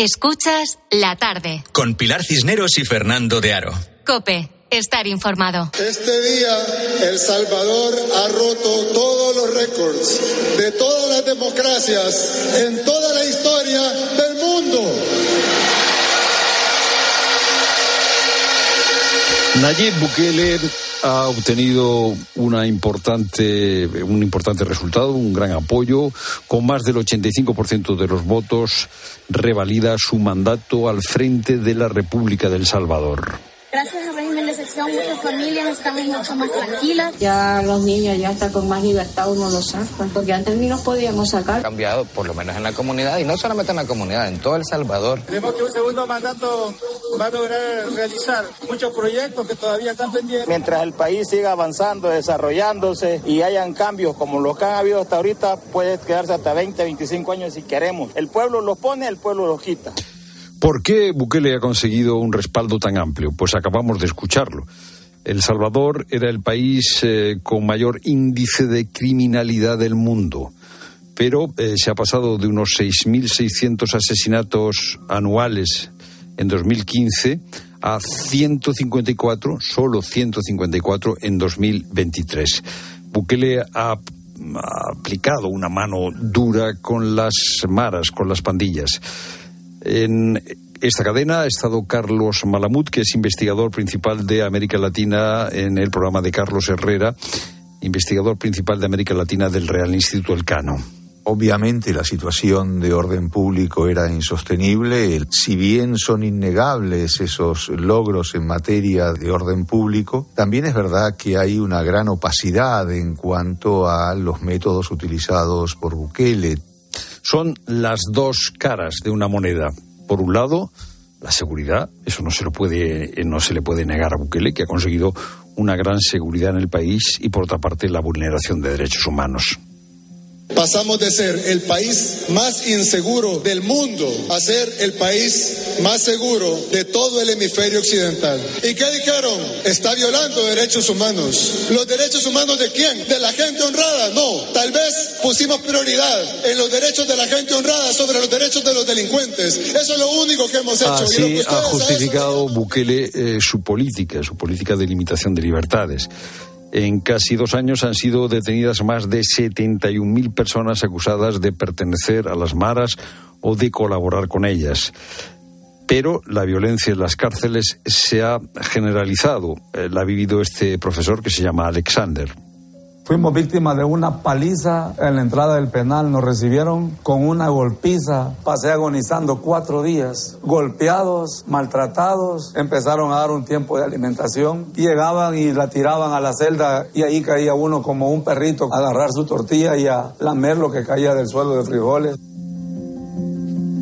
Escuchas la tarde. Con Pilar Cisneros y Fernando de Aro. Cope, estar informado. Este día, El Salvador ha roto todos los récords de todas las democracias en toda la historia del mundo. Nayib Bukele ha obtenido una importante, un importante resultado, un gran apoyo. Con más del 85% de los votos, revalida su mandato al frente de la República del Salvador. Gracias al régimen de excepción, muchas familias estamos mucho más tranquilas. Ya los niños ya están con más libertad, uno los saca, porque antes ni los podíamos sacar. Ha cambiado, por lo menos en la comunidad, y no solamente en la comunidad, en todo El Salvador. Tenemos que un segundo mandato va a lograr realizar muchos proyectos que todavía están pendientes. Mientras el país siga avanzando, desarrollándose y hayan cambios como los que han habido hasta ahorita, puede quedarse hasta 20, 25 años si queremos. El pueblo los pone, el pueblo los quita. ¿Por qué Bukele ha conseguido un respaldo tan amplio? Pues acabamos de escucharlo. El Salvador era el país eh, con mayor índice de criminalidad del mundo, pero eh, se ha pasado de unos 6.600 asesinatos anuales en 2015 a 154, solo 154 en 2023. Bukele ha, ha aplicado una mano dura con las maras, con las pandillas. En esta cadena ha estado Carlos Malamud, que es investigador principal de América Latina en el programa de Carlos Herrera, investigador principal de América Latina del Real Instituto Elcano. Obviamente la situación de orden público era insostenible. Si bien son innegables esos logros en materia de orden público, también es verdad que hay una gran opacidad en cuanto a los métodos utilizados por Bukele. Son las dos caras de una moneda. Por un lado, la seguridad, eso no se, lo puede, no se le puede negar a Bukele, que ha conseguido una gran seguridad en el país, y por otra parte, la vulneración de derechos humanos. Pasamos de ser el país más inseguro del mundo a ser el país más seguro de todo el hemisferio occidental. ¿Y qué dijeron? Está violando derechos humanos. ¿Los derechos humanos de quién? ¿De la gente honrada? No. Tal vez pusimos prioridad en los derechos de la gente honrada sobre los derechos de los delincuentes. Eso es lo único que hemos hecho. Así y lo que ha justificado Bukele eh, su política, su política de limitación de libertades. En casi dos años han sido detenidas más de 71.000 personas acusadas de pertenecer a las maras o de colaborar con ellas. Pero la violencia en las cárceles se ha generalizado. Eh, la ha vivido este profesor que se llama Alexander. Fuimos víctimas de una paliza en la entrada del penal. Nos recibieron con una golpiza. Pasé agonizando cuatro días. Golpeados, maltratados. Empezaron a dar un tiempo de alimentación. Llegaban y la tiraban a la celda y ahí caía uno como un perrito a agarrar su tortilla y a lamer lo que caía del suelo de frijoles.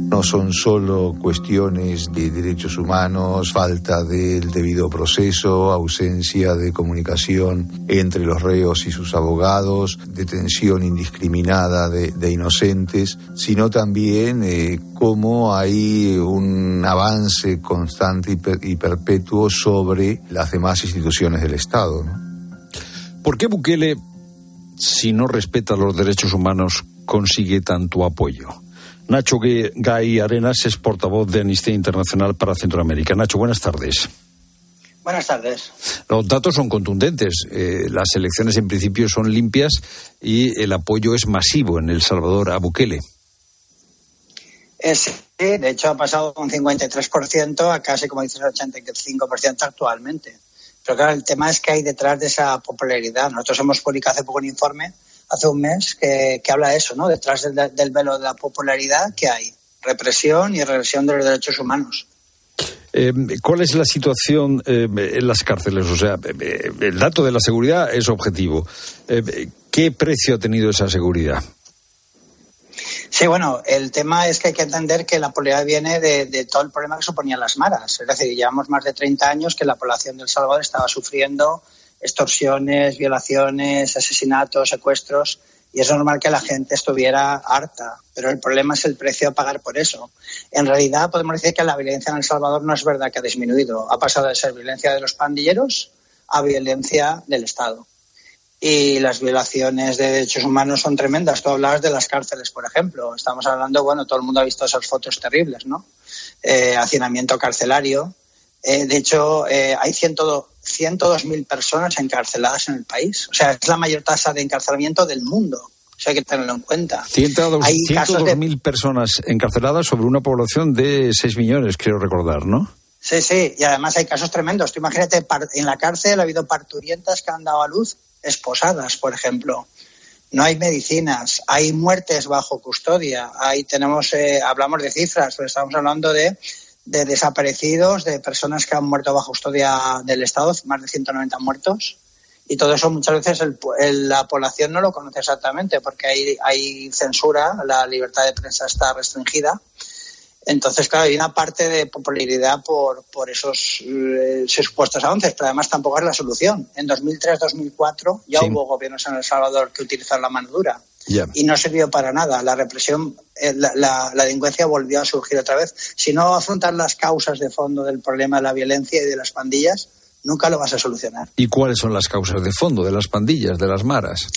No son solo cuestiones de derechos humanos, falta del debido proceso, ausencia de comunicación entre los reos y sus abogados, detención indiscriminada de, inocentes, sino también eh, cómo hay un avance constante y, per, y, perpetuo sobre las demás instituciones del Estado. ¿Por qué Bukele, si no respeta los derechos humanos, consigue tanto apoyo? Nacho Gay Arenas es portavoz de Amnistía Internacional para Centroamérica. Nacho, buenas tardes. Buenas tardes. Los datos son contundentes. Eh, las elecciones en principio son limpias y el apoyo es masivo en El Salvador a Bukele. Es, de hecho, ha pasado un 53% a casi, como dices, el 85% actualmente. Pero claro, el tema es que hay detrás de esa popularidad. Nosotros hemos publicado hace poco un informe hace un mes que, que habla de eso, ¿no? Detrás del, del, velo de la popularidad que hay represión y regresión de los derechos humanos. Eh, ¿Cuál es la situación eh, en las cárceles? O sea, eh, el dato de la seguridad es objetivo. ¿Qué precio ha tenido esa seguridad? Sí, bueno, el tema es que hay que entender que la popularidad viene de, de, todo el problema que suponían las maras. Es decir, llevamos más de 30 años que la población del Salvador estaba sufriendo extorsiones, violaciones, asesinatos, secuestros, y es normal que la gente estuviera harta, pero el problema es el precio a pagar por eso. En realidad podemos decir que la violencia en El Salvador no es verdad que ha disminuido, ha pasado de ser violencia de los pandilleros a violencia del Estado. y las violaciones de derechos humanos son tremendas. Tú hablabas de las cárceles, por ejemplo. Estamos hablando, bueno, todo el mundo ha visto esas fotos terribles, ¿no? Eh, hacinamiento carcelario. Eh, de hecho, eh, hay 102.000 personas encarceladas en el país. O sea, es la mayor tasa de encarcelamiento del mundo. Eso hay que tenerlo en cuenta. 102.000 personas encarceladas sobre una población de 6 millones, creo recordar, ¿no? Sí, sí, y además hay casos tremendos. Tú imagínate, en la cárcel ha habido parturientas que han dado a luz esposadas, por ejemplo. No hay medicinas, hay muertes bajo custodia, ahí tenemos, eh, hablamos de cifras, pero estamos hablando de, de, desaparecidos, de personas que han muerto bajo custodia del Estado, más de 190 muertos. Y todo eso muchas veces la población no lo conoce exactamente porque hay, hay censura, la libertad de prensa está restringida entonces, claro, hay una parte de popularidad por, por esos eh, supuestos avances, pero además tampoco es la solución. En 2003-2004 ya hubo gobiernos en El Salvador que utilizaron la mano dura y no sirvió para nada. La represión, eh, la, la, delincuencia volvió a surgir otra vez. Si no afrontas las causas de fondo del problema de la violencia y de las pandillas, nunca lo vas a solucionar. ¿Y cuáles son las causas de fondo de las pandillas, de las maras?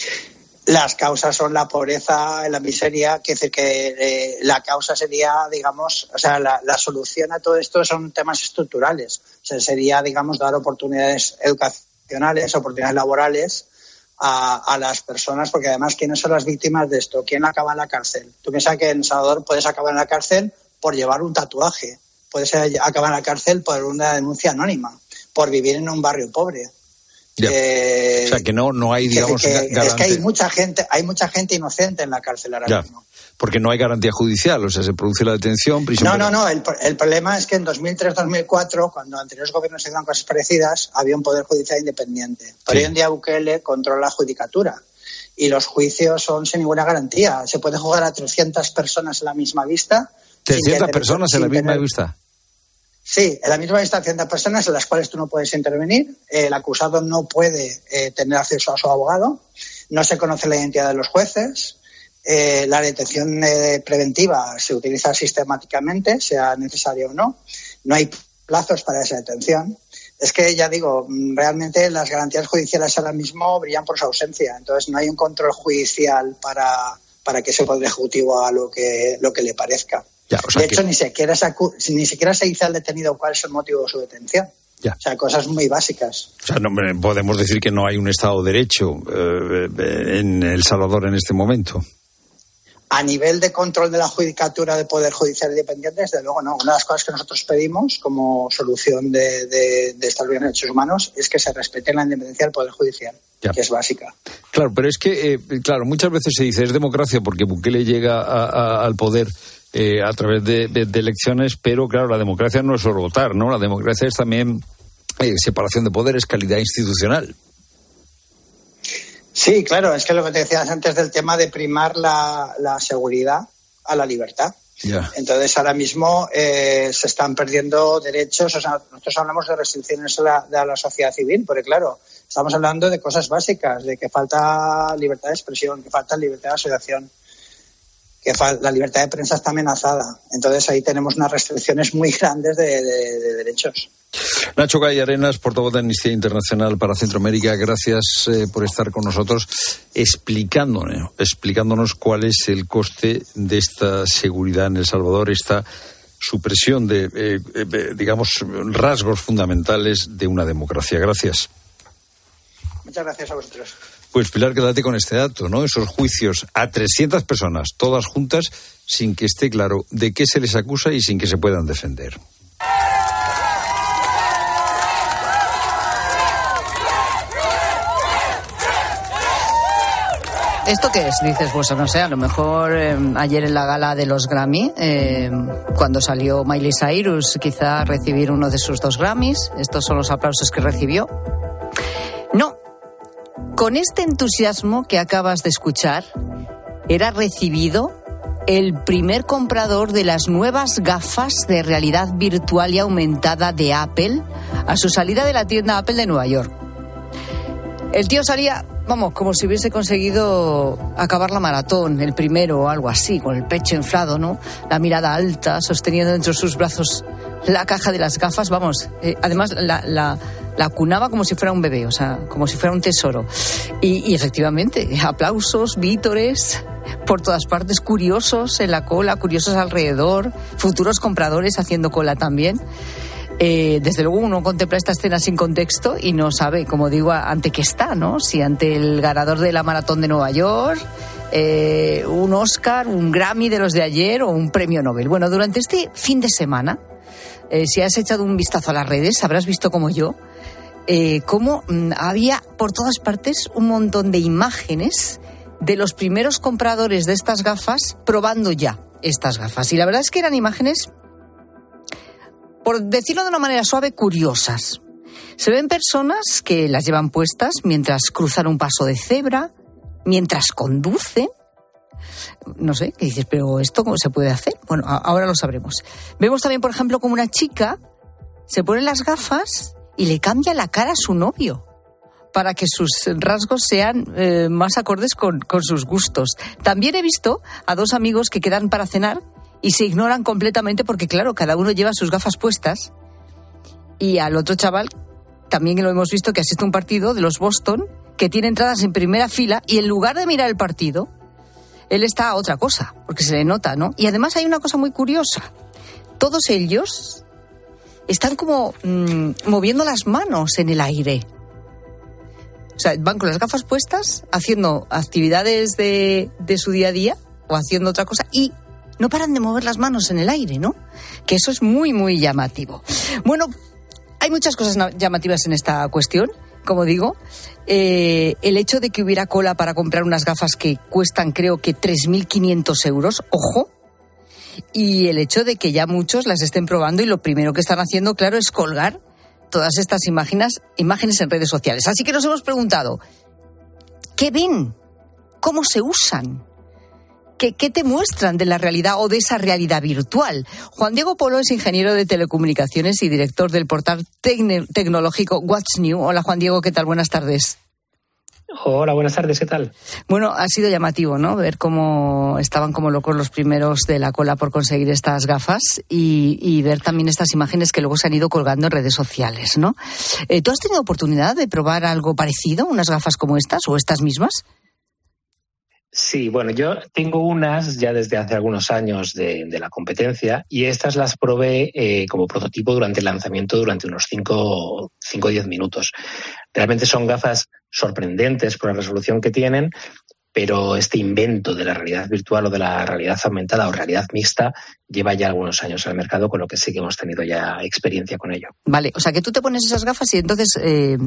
Las causas son la pobreza, la miseria, que decir que eh, la causa sería, digamos, o sea, la, solución a todo esto son temas estructurales. O sea, sería, digamos, dar oportunidades educacionales, oportunidades laborales a, las personas, porque además, ¿quiénes son las víctimas de esto? ¿Quién acaba en la cárcel? Tú piensas que en Salvador puedes acabar en la cárcel por llevar un tatuaje, puedes acabar en la cárcel por una denuncia anónima, por vivir en un barrio pobre eh, o sea, que no, no hay, digamos, Es que hay mucha gente, hay mucha gente inocente en la cárcel ahora mismo. Porque no hay garantía judicial, o sea, se produce la detención, prisión. No, no, no. El, el problema es que en 2003-2004, cuando anteriores gobiernos hicieron cosas parecidas, había un poder judicial independiente. Pero hoy en día Bukele controla la judicatura y los juicios son sin ninguna garantía. Se puede jugar a 300 personas en la misma vista. 300 personas en la misma vista. Sí, en la misma instancia de personas en las cuales tú no puedes intervenir, el acusado no puede eh, tener acceso a su abogado, no se conoce la identidad de los jueces, eh, la detención eh, preventiva se utiliza sistemáticamente, sea necesario o no, no hay plazos para esa detención. Es que, ya digo, realmente las garantías judiciales ahora mismo brillan por su ausencia, entonces no hay un control judicial para, para que ese Poder Ejecutivo haga lo que, lo que le parezca de hecho, ni, siquiera se ni siquiera se dice al detenido cuál es el motivo de su detención. O sea, cosas muy básicas. O sea, no, podemos decir que no hay un Estado de Derecho eh, en El Salvador en este momento. A nivel de control de la judicatura de Poder Judicial Independiente, desde luego no. Una de las cosas que nosotros pedimos como solución de, de, de estos derechos humanos es que se respete la independencia del Poder Judicial, que es básica. Claro, pero es que, eh, claro, muchas veces se dice es democracia porque Bukele llega al poder eh, a través de, elecciones, pero claro, la democracia no es solo votar, ¿no? La democracia es también eh, separación de poderes, calidad institucional. Sí, claro, es que lo que te decías antes del tema de primar la, seguridad a la libertad. Entonces, ahora mismo eh, se están perdiendo derechos. O sea, nosotros hablamos de restricciones a la, de la sociedad civil, porque, claro, estamos hablando de cosas básicas, de que falta libertad de expresión, que falta libertad de asociación, que la libertad de prensa está amenazada. Entonces ahí tenemos unas restricciones muy grandes de, derechos. Nacho Gay Arenas, portavoz de Amnistía Internacional para Centroamérica, gracias eh, por estar con nosotros explicándonos, explicándonos cuál es el coste de esta seguridad en El Salvador, esta supresión de, eh, eh, digamos, rasgos fundamentales de una democracia. Gracias. Muchas gracias a vosotros. Pues Pilar, quédate con este dato, ¿no? Esos juicios a 300 personas, todas juntas, sin que esté claro de qué se les acusa y sin que se puedan defender. ¿Esto qué es? Dices, pues no sé, a lo mejor eh, ayer en la gala de los Grammy, eh, cuando salió Miley Cyrus, quizá recibir uno de sus dos Grammys. Estos son los aplausos que recibió. Con este entusiasmo que acabas de escuchar, era recibido el primer comprador de las nuevas gafas de realidad virtual y aumentada de Apple a su salida de la tienda Apple de Nueva York. El tío salía, vamos, como si hubiese conseguido acabar la maratón, el primero o algo así, con el pecho inflado, ¿no? La mirada alta, sosteniendo entre sus brazos la caja de las gafas, vamos. Eh, además, La cunaba como si fuera un bebé, o sea, como si fuera un tesoro. Y, y efectivamente, aplausos, vítores por todas partes, curiosos en la cola, curiosos alrededor, futuros compradores haciendo cola también. Eh, desde luego uno contempla esta escena sin contexto y no sabe, como digo, ante qué está, ¿no? Si ante el ganador de la maratón de Nueva York, eh, un Oscar, un Grammy de los de ayer o un premio Nobel. Bueno, durante este fin de semana, eh, si has echado un vistazo a las redes, habrás visto como yo, cómo mm, había por todas partes un montón de imágenes de los primeros compradores de estas gafas probando ya estas gafas. Y la verdad es que eran imágenes por decirlo de una manera suave, curiosas. Se ven personas que las llevan puestas mientras cruzan un paso de cebra, mientras conducen. No sé, ¿qué dices? Pero esto cómo se puede hacer? Bueno, ahora lo sabremos. Vemos también, por ejemplo, como una chica se pone las gafas y le cambia la cara a su novio para que sus rasgos sean eh, más acordes con, con sus gustos. También he visto a dos amigos que quedan para cenar y se ignoran completamente porque, claro, cada uno lleva sus gafas puestas. Y al otro chaval, también lo hemos visto que asiste a un partido de los Boston, que tiene entradas en primera fila y en lugar de mirar el partido, él está a otra cosa, porque se le nota, ¿no? Y además hay una cosa muy curiosa. Todos ellos están como mm, moviendo las manos en el aire. O sea, van con las gafas puestas, haciendo actividades de, de su día a día o haciendo otra cosa y no paran de mover las manos en el aire, ¿no? Que eso es muy, muy llamativo. Bueno, hay muchas cosas llamativas en esta cuestión, como digo. Eh, el hecho de que hubiera cola para comprar unas gafas que cuestan creo que 3.500 euros, ojo, y el hecho de que ya muchos las estén probando y lo primero que están haciendo, claro, es colgar todas estas imágenes, imágenes en redes sociales. Así que nos hemos preguntado, ¿qué ven? ¿Cómo se usan? ¿Qué, te muestran de la realidad o de esa realidad virtual? Juan Diego Polo es ingeniero de telecomunicaciones y director del portal tecnológico What's New. Hola Juan Diego, ¿qué tal? Buenas tardes. Hola, buenas tardes, ¿qué tal? Bueno, ha sido llamativo, ¿no? Ver cómo estaban como locos los primeros de la cola por conseguir estas gafas y, ver también estas imágenes que luego se han ido colgando en redes sociales, ¿no? Eh, ¿Tú has tenido oportunidad de probar algo parecido, unas gafas como estas o estas mismas? Sí, bueno, yo tengo unas ya desde hace algunos años de, la competencia y estas las probé eh, como prototipo durante el lanzamiento durante unos 5 o 10 minutos. Realmente son gafas sorprendentes por la resolución que tienen, pero este invento de la realidad virtual o de la realidad aumentada o realidad mixta lleva ya algunos años al mercado, con lo que sí que hemos tenido ya experiencia con ello. Vale, o sea que tú te pones esas gafas y entonces eh,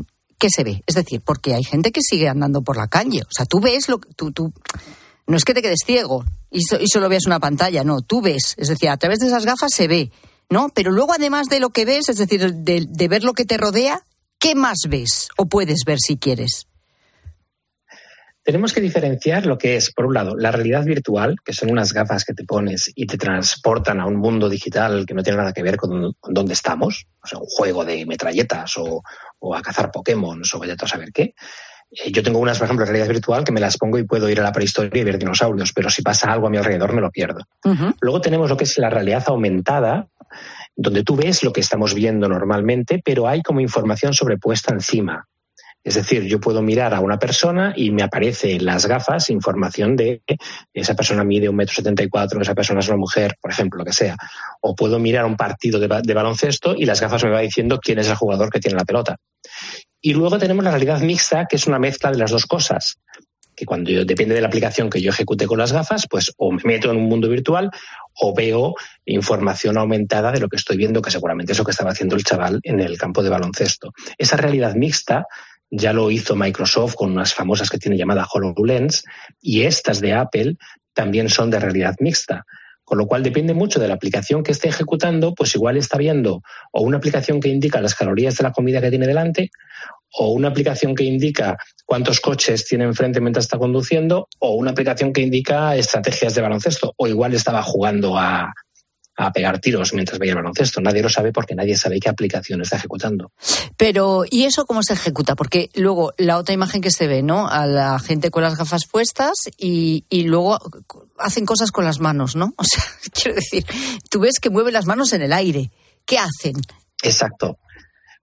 ¿qué se ve? Es decir, porque hay gente que sigue andando por la calle. O sea, tú ves lo que. Tú, tú, no es que te quedes ciego y, solo veas una pantalla, no, tú ves. Es decir, a través de esas gafas se ve, ¿no? Pero luego, además de lo que ves, es decir, de, de ver lo que te rodea, ¿qué más ves o puedes ver si quieres? Tenemos que diferenciar lo que es, por un lado, la realidad virtual, que son unas gafas que te pones y te transportan a un mundo digital que no tiene nada que ver con, dónde estamos, o sea, un juego de metralletas o, a cazar Pokémon o vaya a saber qué. Eh, yo tengo unas, por ejemplo, de realidad virtual que me las pongo y puedo ir a la prehistoria y ver dinosaurios, pero si pasa algo a mi alrededor me lo pierdo. Luego tenemos lo que es la realidad aumentada, donde tú ves lo que estamos viendo normalmente, pero hay como información sobrepuesta encima. Es decir, yo puedo mirar a una persona y me aparece en las gafas información de esa persona mide un metro setenta y cuatro, esa persona es una mujer, por ejemplo, lo que sea. O puedo mirar un partido de, baloncesto y las gafas me va diciendo quién es el jugador que tiene la pelota. Y luego tenemos la realidad mixta, que es una mezcla de las dos cosas. Que cuando yo, depende de la aplicación que yo ejecute con las gafas, pues o me meto en un mundo virtual o veo información aumentada de lo que estoy viendo, que seguramente es lo que estaba haciendo el chaval en el campo de baloncesto. Esa realidad mixta ya lo hizo Microsoft con unas famosas que tiene llamada HoloLens y estas de Apple también son de realidad mixta. Con lo cual depende mucho de la aplicación que esté ejecutando, pues igual está viendo o una aplicación que indica las calorías de la comida que tiene delante, o una aplicación que indica cuántos coches tiene enfrente mientras está conduciendo, o una aplicación que indica estrategias de baloncesto, o igual estaba jugando a, a pegar tiros mientras veía el baloncesto. Nadie lo sabe porque nadie sabe qué aplicación está ejecutando. Pero, ¿y eso cómo se ejecuta? Porque luego la otra imagen que se ve, ¿no? A la gente con las gafas puestas y, y luego hacen cosas con las manos, ¿no? *laughs* O sea, quiero decir, tú ves que mueven las manos en el aire. ¿Qué hacen? Exacto.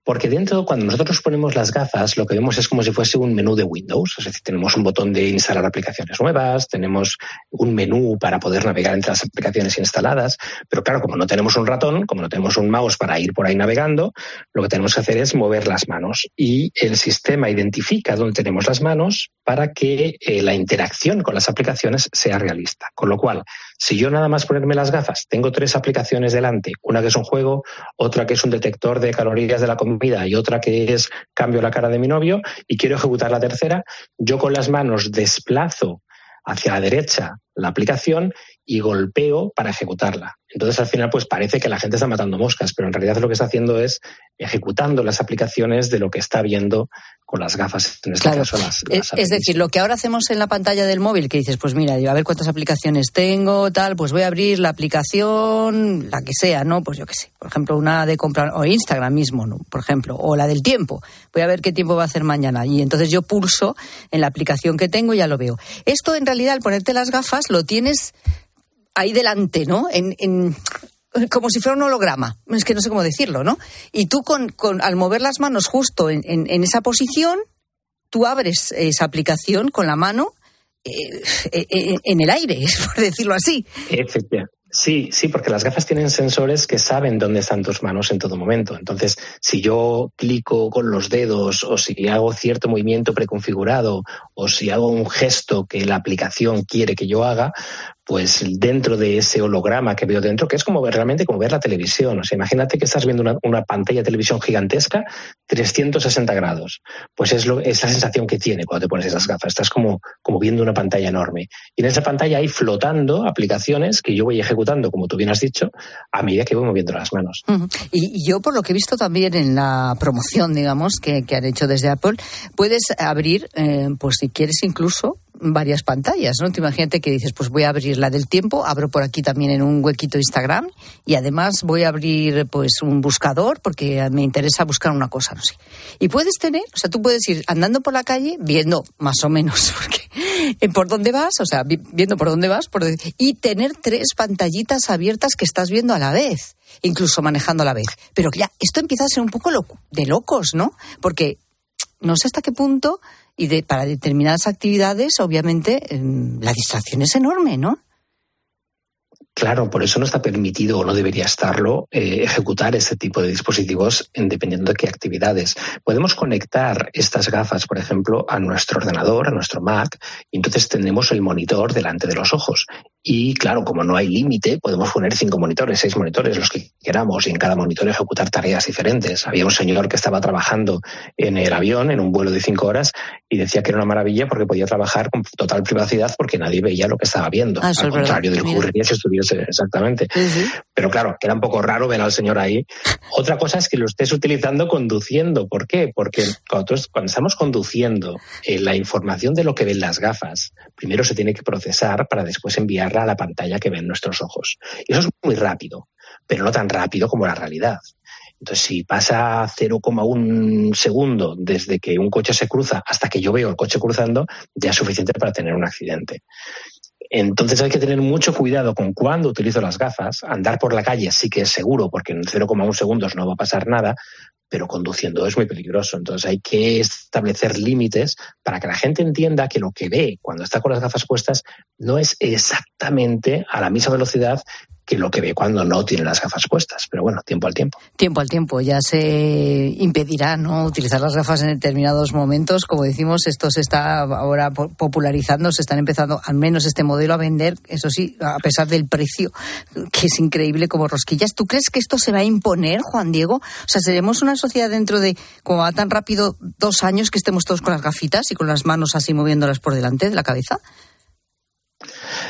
Porque dentro, cuando nosotros ponemos las gafas, lo que vemos es como si fuese un menú de Windows. Es decir, tenemos un botón de instalar aplicaciones nuevas, tenemos un menú para poder navegar entre las aplicaciones instaladas. Pero claro, como no tenemos un ratón, como no tenemos un mouse para ir por ahí navegando, lo que tenemos que hacer es mover las manos. Y el sistema identifica dónde tenemos las manos para que eh, la interacción con las aplicaciones sea realista. Con lo cual, si yo nada más ponerme las gafas, tengo tres aplicaciones delante, una que es un juego, otra que es un detector de calorías de la comida y otra que es cambio la cara de mi novio y quiero ejecutar la tercera, yo con las manos desplazo hacia la derecha la aplicación y golpeo para ejecutarla. Entonces, al final, pues parece que la gente está matando moscas, pero en realidad lo que está haciendo es ejecutando las aplicaciones de lo que está viendo con las gafas, en este caso las, es, decir, lo que ahora hacemos en la pantalla del móvil, que dices, pues mira, a ver cuántas aplicaciones tengo, tal, pues voy a abrir la aplicación, la que sea, ¿no? Pues yo qué sé, por ejemplo, una de comprar, o Instagram mismo, ¿no? Por ejemplo, o la del tiempo. Voy a ver qué tiempo va a hacer mañana. Y entonces yo pulso en la aplicación que tengo y ya lo veo. Esto, en realidad, al ponerte las gafas, lo tienes ahí delante, ¿no? En, como si fuera un holograma, es que no sé cómo decirlo, ¿no? Y tú con, al mover las manos justo en, esa posición, tú abres esa aplicación con la mano eh, eh, eh, en el aire, *laughs* por decirlo así. Efectivamente. Sí, sí, porque las gafas tienen sensores que saben dónde están tus manos en todo momento. Entonces, si yo clico con los dedos o si hago cierto movimiento preconfigurado o si hago un gesto que la aplicación quiere que yo haga, pues dentro de ese holograma que veo dentro, que es como realmente como ver la televisión. O sea, imagínate que estás viendo una, pantalla de televisión gigantesca, 360 grados. Pues es, lo, es la sensación que tiene cuando te pones esas gafas. Estás como, como viendo una pantalla enorme. Y en esa pantalla hay flotando aplicaciones que yo voy ejecutando, como tú bien has dicho, a medida que voy moviendo las manos. y, yo, por lo que he visto también en la promoción, digamos, que, han hecho desde Apple, puedes abrir, pues si quieres incluso, varias pantallas, ¿no? Te imagínate que dices, pues voy a abrir la del tiempo, abro por aquí también en un huequito Instagram y además voy a abrir pues un buscador porque me interesa buscar una cosa, no sé. Y puedes tener, o sea, tú puedes ir andando por la calle viendo más o menos *laughs* porque, eh, por dónde vas, o sea, viendo por dónde vas por, y tener tres pantallitas abiertas que estás viendo a la vez, incluso manejando a la vez. Pero ya, esto empieza a ser un poco de locos, ¿no? Porque no sé hasta qué punto y de, para determinadas actividades, obviamente, em, la distracción es enorme, ¿no? Claro, por eso no está permitido o no debería estarlo eh, ejecutar este tipo de dispositivos dependiendo de qué actividades. Podemos conectar estas gafas, por ejemplo, a nuestro ordenador, a nuestro Mac, y entonces tenemos el monitor delante de los ojos. Y claro, como no hay límite, podemos poner cinco monitores, seis monitores, los que queramos, y en cada monitor ejecutar tareas diferentes. Había un señor que estaba trabajando en el avión, en un vuelo de cinco horas, y decía que era una maravilla porque podía trabajar con total privacidad porque nadie veía lo que estaba viendo. Ah, Al contrario del que ocurriría si estuviese exactamente. Pero claro, que era un poco raro ver al señor ahí. Otra cosa es que lo estés utilizando conduciendo. ¿Por qué? Porque cuando, estamos conduciendo, eh, la información de lo que ven las gafas, primero se tiene que procesar para después enviar a la pantalla que ven nuestros ojos. Y eso es muy rápido, pero no tan rápido como la realidad. Entonces, si pasa 0,1 segundo desde que un coche se cruza hasta que yo veo el coche cruzando, ya es suficiente para tener un accidente. Entonces hay que tener mucho cuidado con cuándo utilizo las gafas. Andar por la calle sí que es seguro porque en 0,1 segundos no va a pasar nada, pero conduciendo es muy peligroso. Entonces hay que establecer límites para que la gente entienda que lo que ve cuando está con las gafas puestas no es exactamente a la misma velocidad que lo que ve cuando no tiene las gafas puestas. Pero bueno, tiempo al tiempo. Tiempo al tiempo. Ya se impedirá no utilizar las gafas en determinados momentos. Como decimos, esto se está ahora popularizando, se están empezando al menos este modelo a vender, eso sí, a pesar del precio, que es increíble como rosquillas. ¿Tú crees que esto se va a imponer, Juan Diego? O sea, seremos una sociedad dentro de, como va tan rápido, dos años que estemos todos con las gafitas y con las manos así moviéndolas por delante de la cabeza?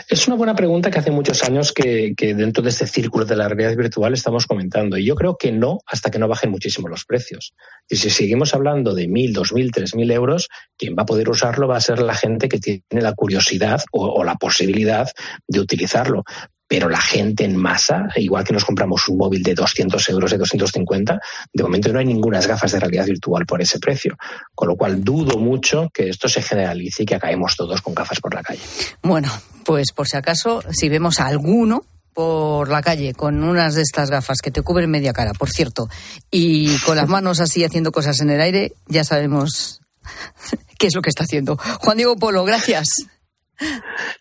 Es una buena pregunta que hace muchos años que, dentro de este círculo de la realidad virtual estamos comentando. Y yo creo que no hasta que no bajen muchísimo los precios. Y si seguimos hablando de mil, dos mil, tres mil euros, quien va a poder usarlo va a ser la gente que tiene la curiosidad o la posibilidad de utilizarlo pero la gente en masa, igual que nos compramos un móvil de 200 euros, de 250, de momento no hay ninguna gafas de realidad virtual por ese precio. Con lo cual dudo mucho que esto se generalice y que acabemos todos con gafas por la calle. Bueno, pues por si acaso, si vemos a alguno por la calle con unas de estas gafas que te cubren media cara, por cierto, y con las manos así haciendo cosas en el aire, ya sabemos *laughs* qué es lo que está haciendo. Juan Diego Polo, gracias.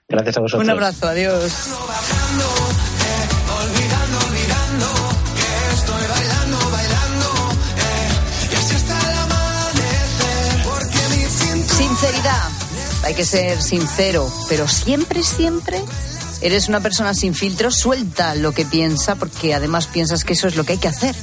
Gracias a vosotros. Un abrazo, adiós. Sinceridad. Hay que ser sincero, pero siempre, siempre eres una persona sin filtro, suelta lo que piensa, porque además piensas que eso es lo que hay que hacer.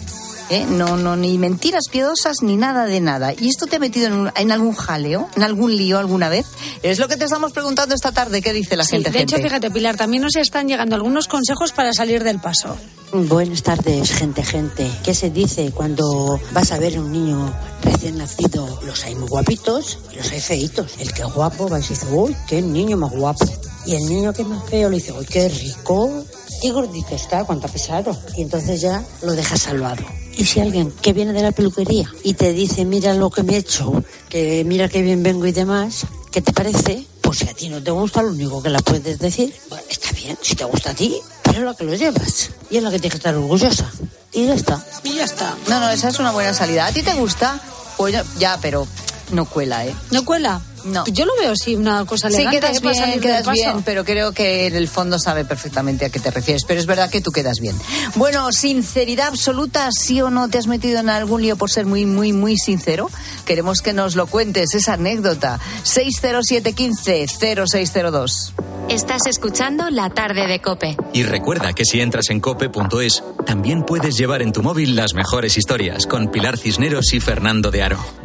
¿Eh? No, no, ni mentiras piadosas ni nada de nada. ¿Y esto te ha metido en, un- en algún jaleo, en algún lío alguna vez? Es lo que te estamos preguntando esta tarde. ¿Qué dice la Sí, gente? de hecho, gente? fíjate, Pilar, también nos están llegando algunos consejos para salir del paso. Buenas tardes, gente, gente. ¿Qué se dice cuando vas a ver a un niño recién nacido? Los hay muy guapitos y los hay feitos. El que es guapo va y dice, uy, qué niño más guapo. Y el niño que es más feo le dice, uy, qué rico. Qué gordito está, cuánto ha pesado. Y entonces ya lo dejas salvado. Y si alguien que viene de la peluquería y te dice, mira lo que me he hecho, que mira qué bien vengo y demás, ¿qué te parece? Pues si a ti no te gusta, lo único que le puedes decir, "Bueno, está bien, si te gusta a ti, pero es la que lo llevas. Y es la que tienes que estar orgullosa. Y ya está. Y ya está. No, no, esa es una buena salida. ¿A ti te gusta? Pues ya, pero no cuela, ¿eh? ¿No cuela? No. Yo lo veo así, una cosa Sí, elegante quedas para bien, salir quedas bien, pero creo que en el fondo sabe perfectamente a qué te refieres. Pero es verdad que tú quedas bien. Bueno, sinceridad absoluta, sí o no te has metido en algún lío por ser muy, muy, muy sincero. Queremos que nos lo cuentes, esa anécdota. 60715-0602. Estás escuchando La tarde de Cope. Y recuerda que si entras en cope.es, también puedes llevar en tu móvil las mejores historias con Pilar Cisneros y Fernando de Aro.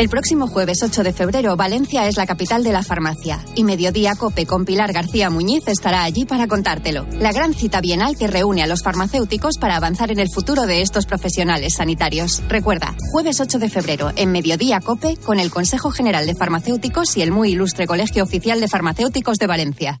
El próximo jueves 8 de febrero, Valencia es la capital de la farmacia y Mediodía Cope con Pilar García Muñiz estará allí para contártelo. La gran cita bienal que reúne a los farmacéuticos para avanzar en el futuro de estos profesionales sanitarios. Recuerda, jueves 8 de febrero en Mediodía Cope con el Consejo General de Farmacéuticos y el muy ilustre Colegio Oficial de Farmacéuticos de Valencia.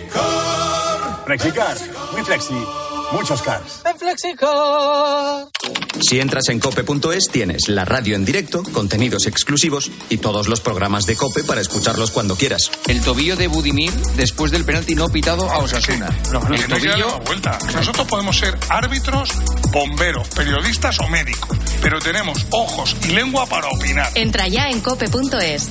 Flexicar, muy flexi, muchos cars. En Flexicar. Si entras en cope.es tienes la radio en directo, contenidos exclusivos y todos los programas de Cope para escucharlos cuando quieras. El tobillo de Budimir después del penalti no pitado a Osasuna. No, no, el tobillo... vuelta. Nosotros podemos ser árbitros, bomberos, periodistas o médicos, pero tenemos ojos y lengua para opinar. Entra ya en cope.es.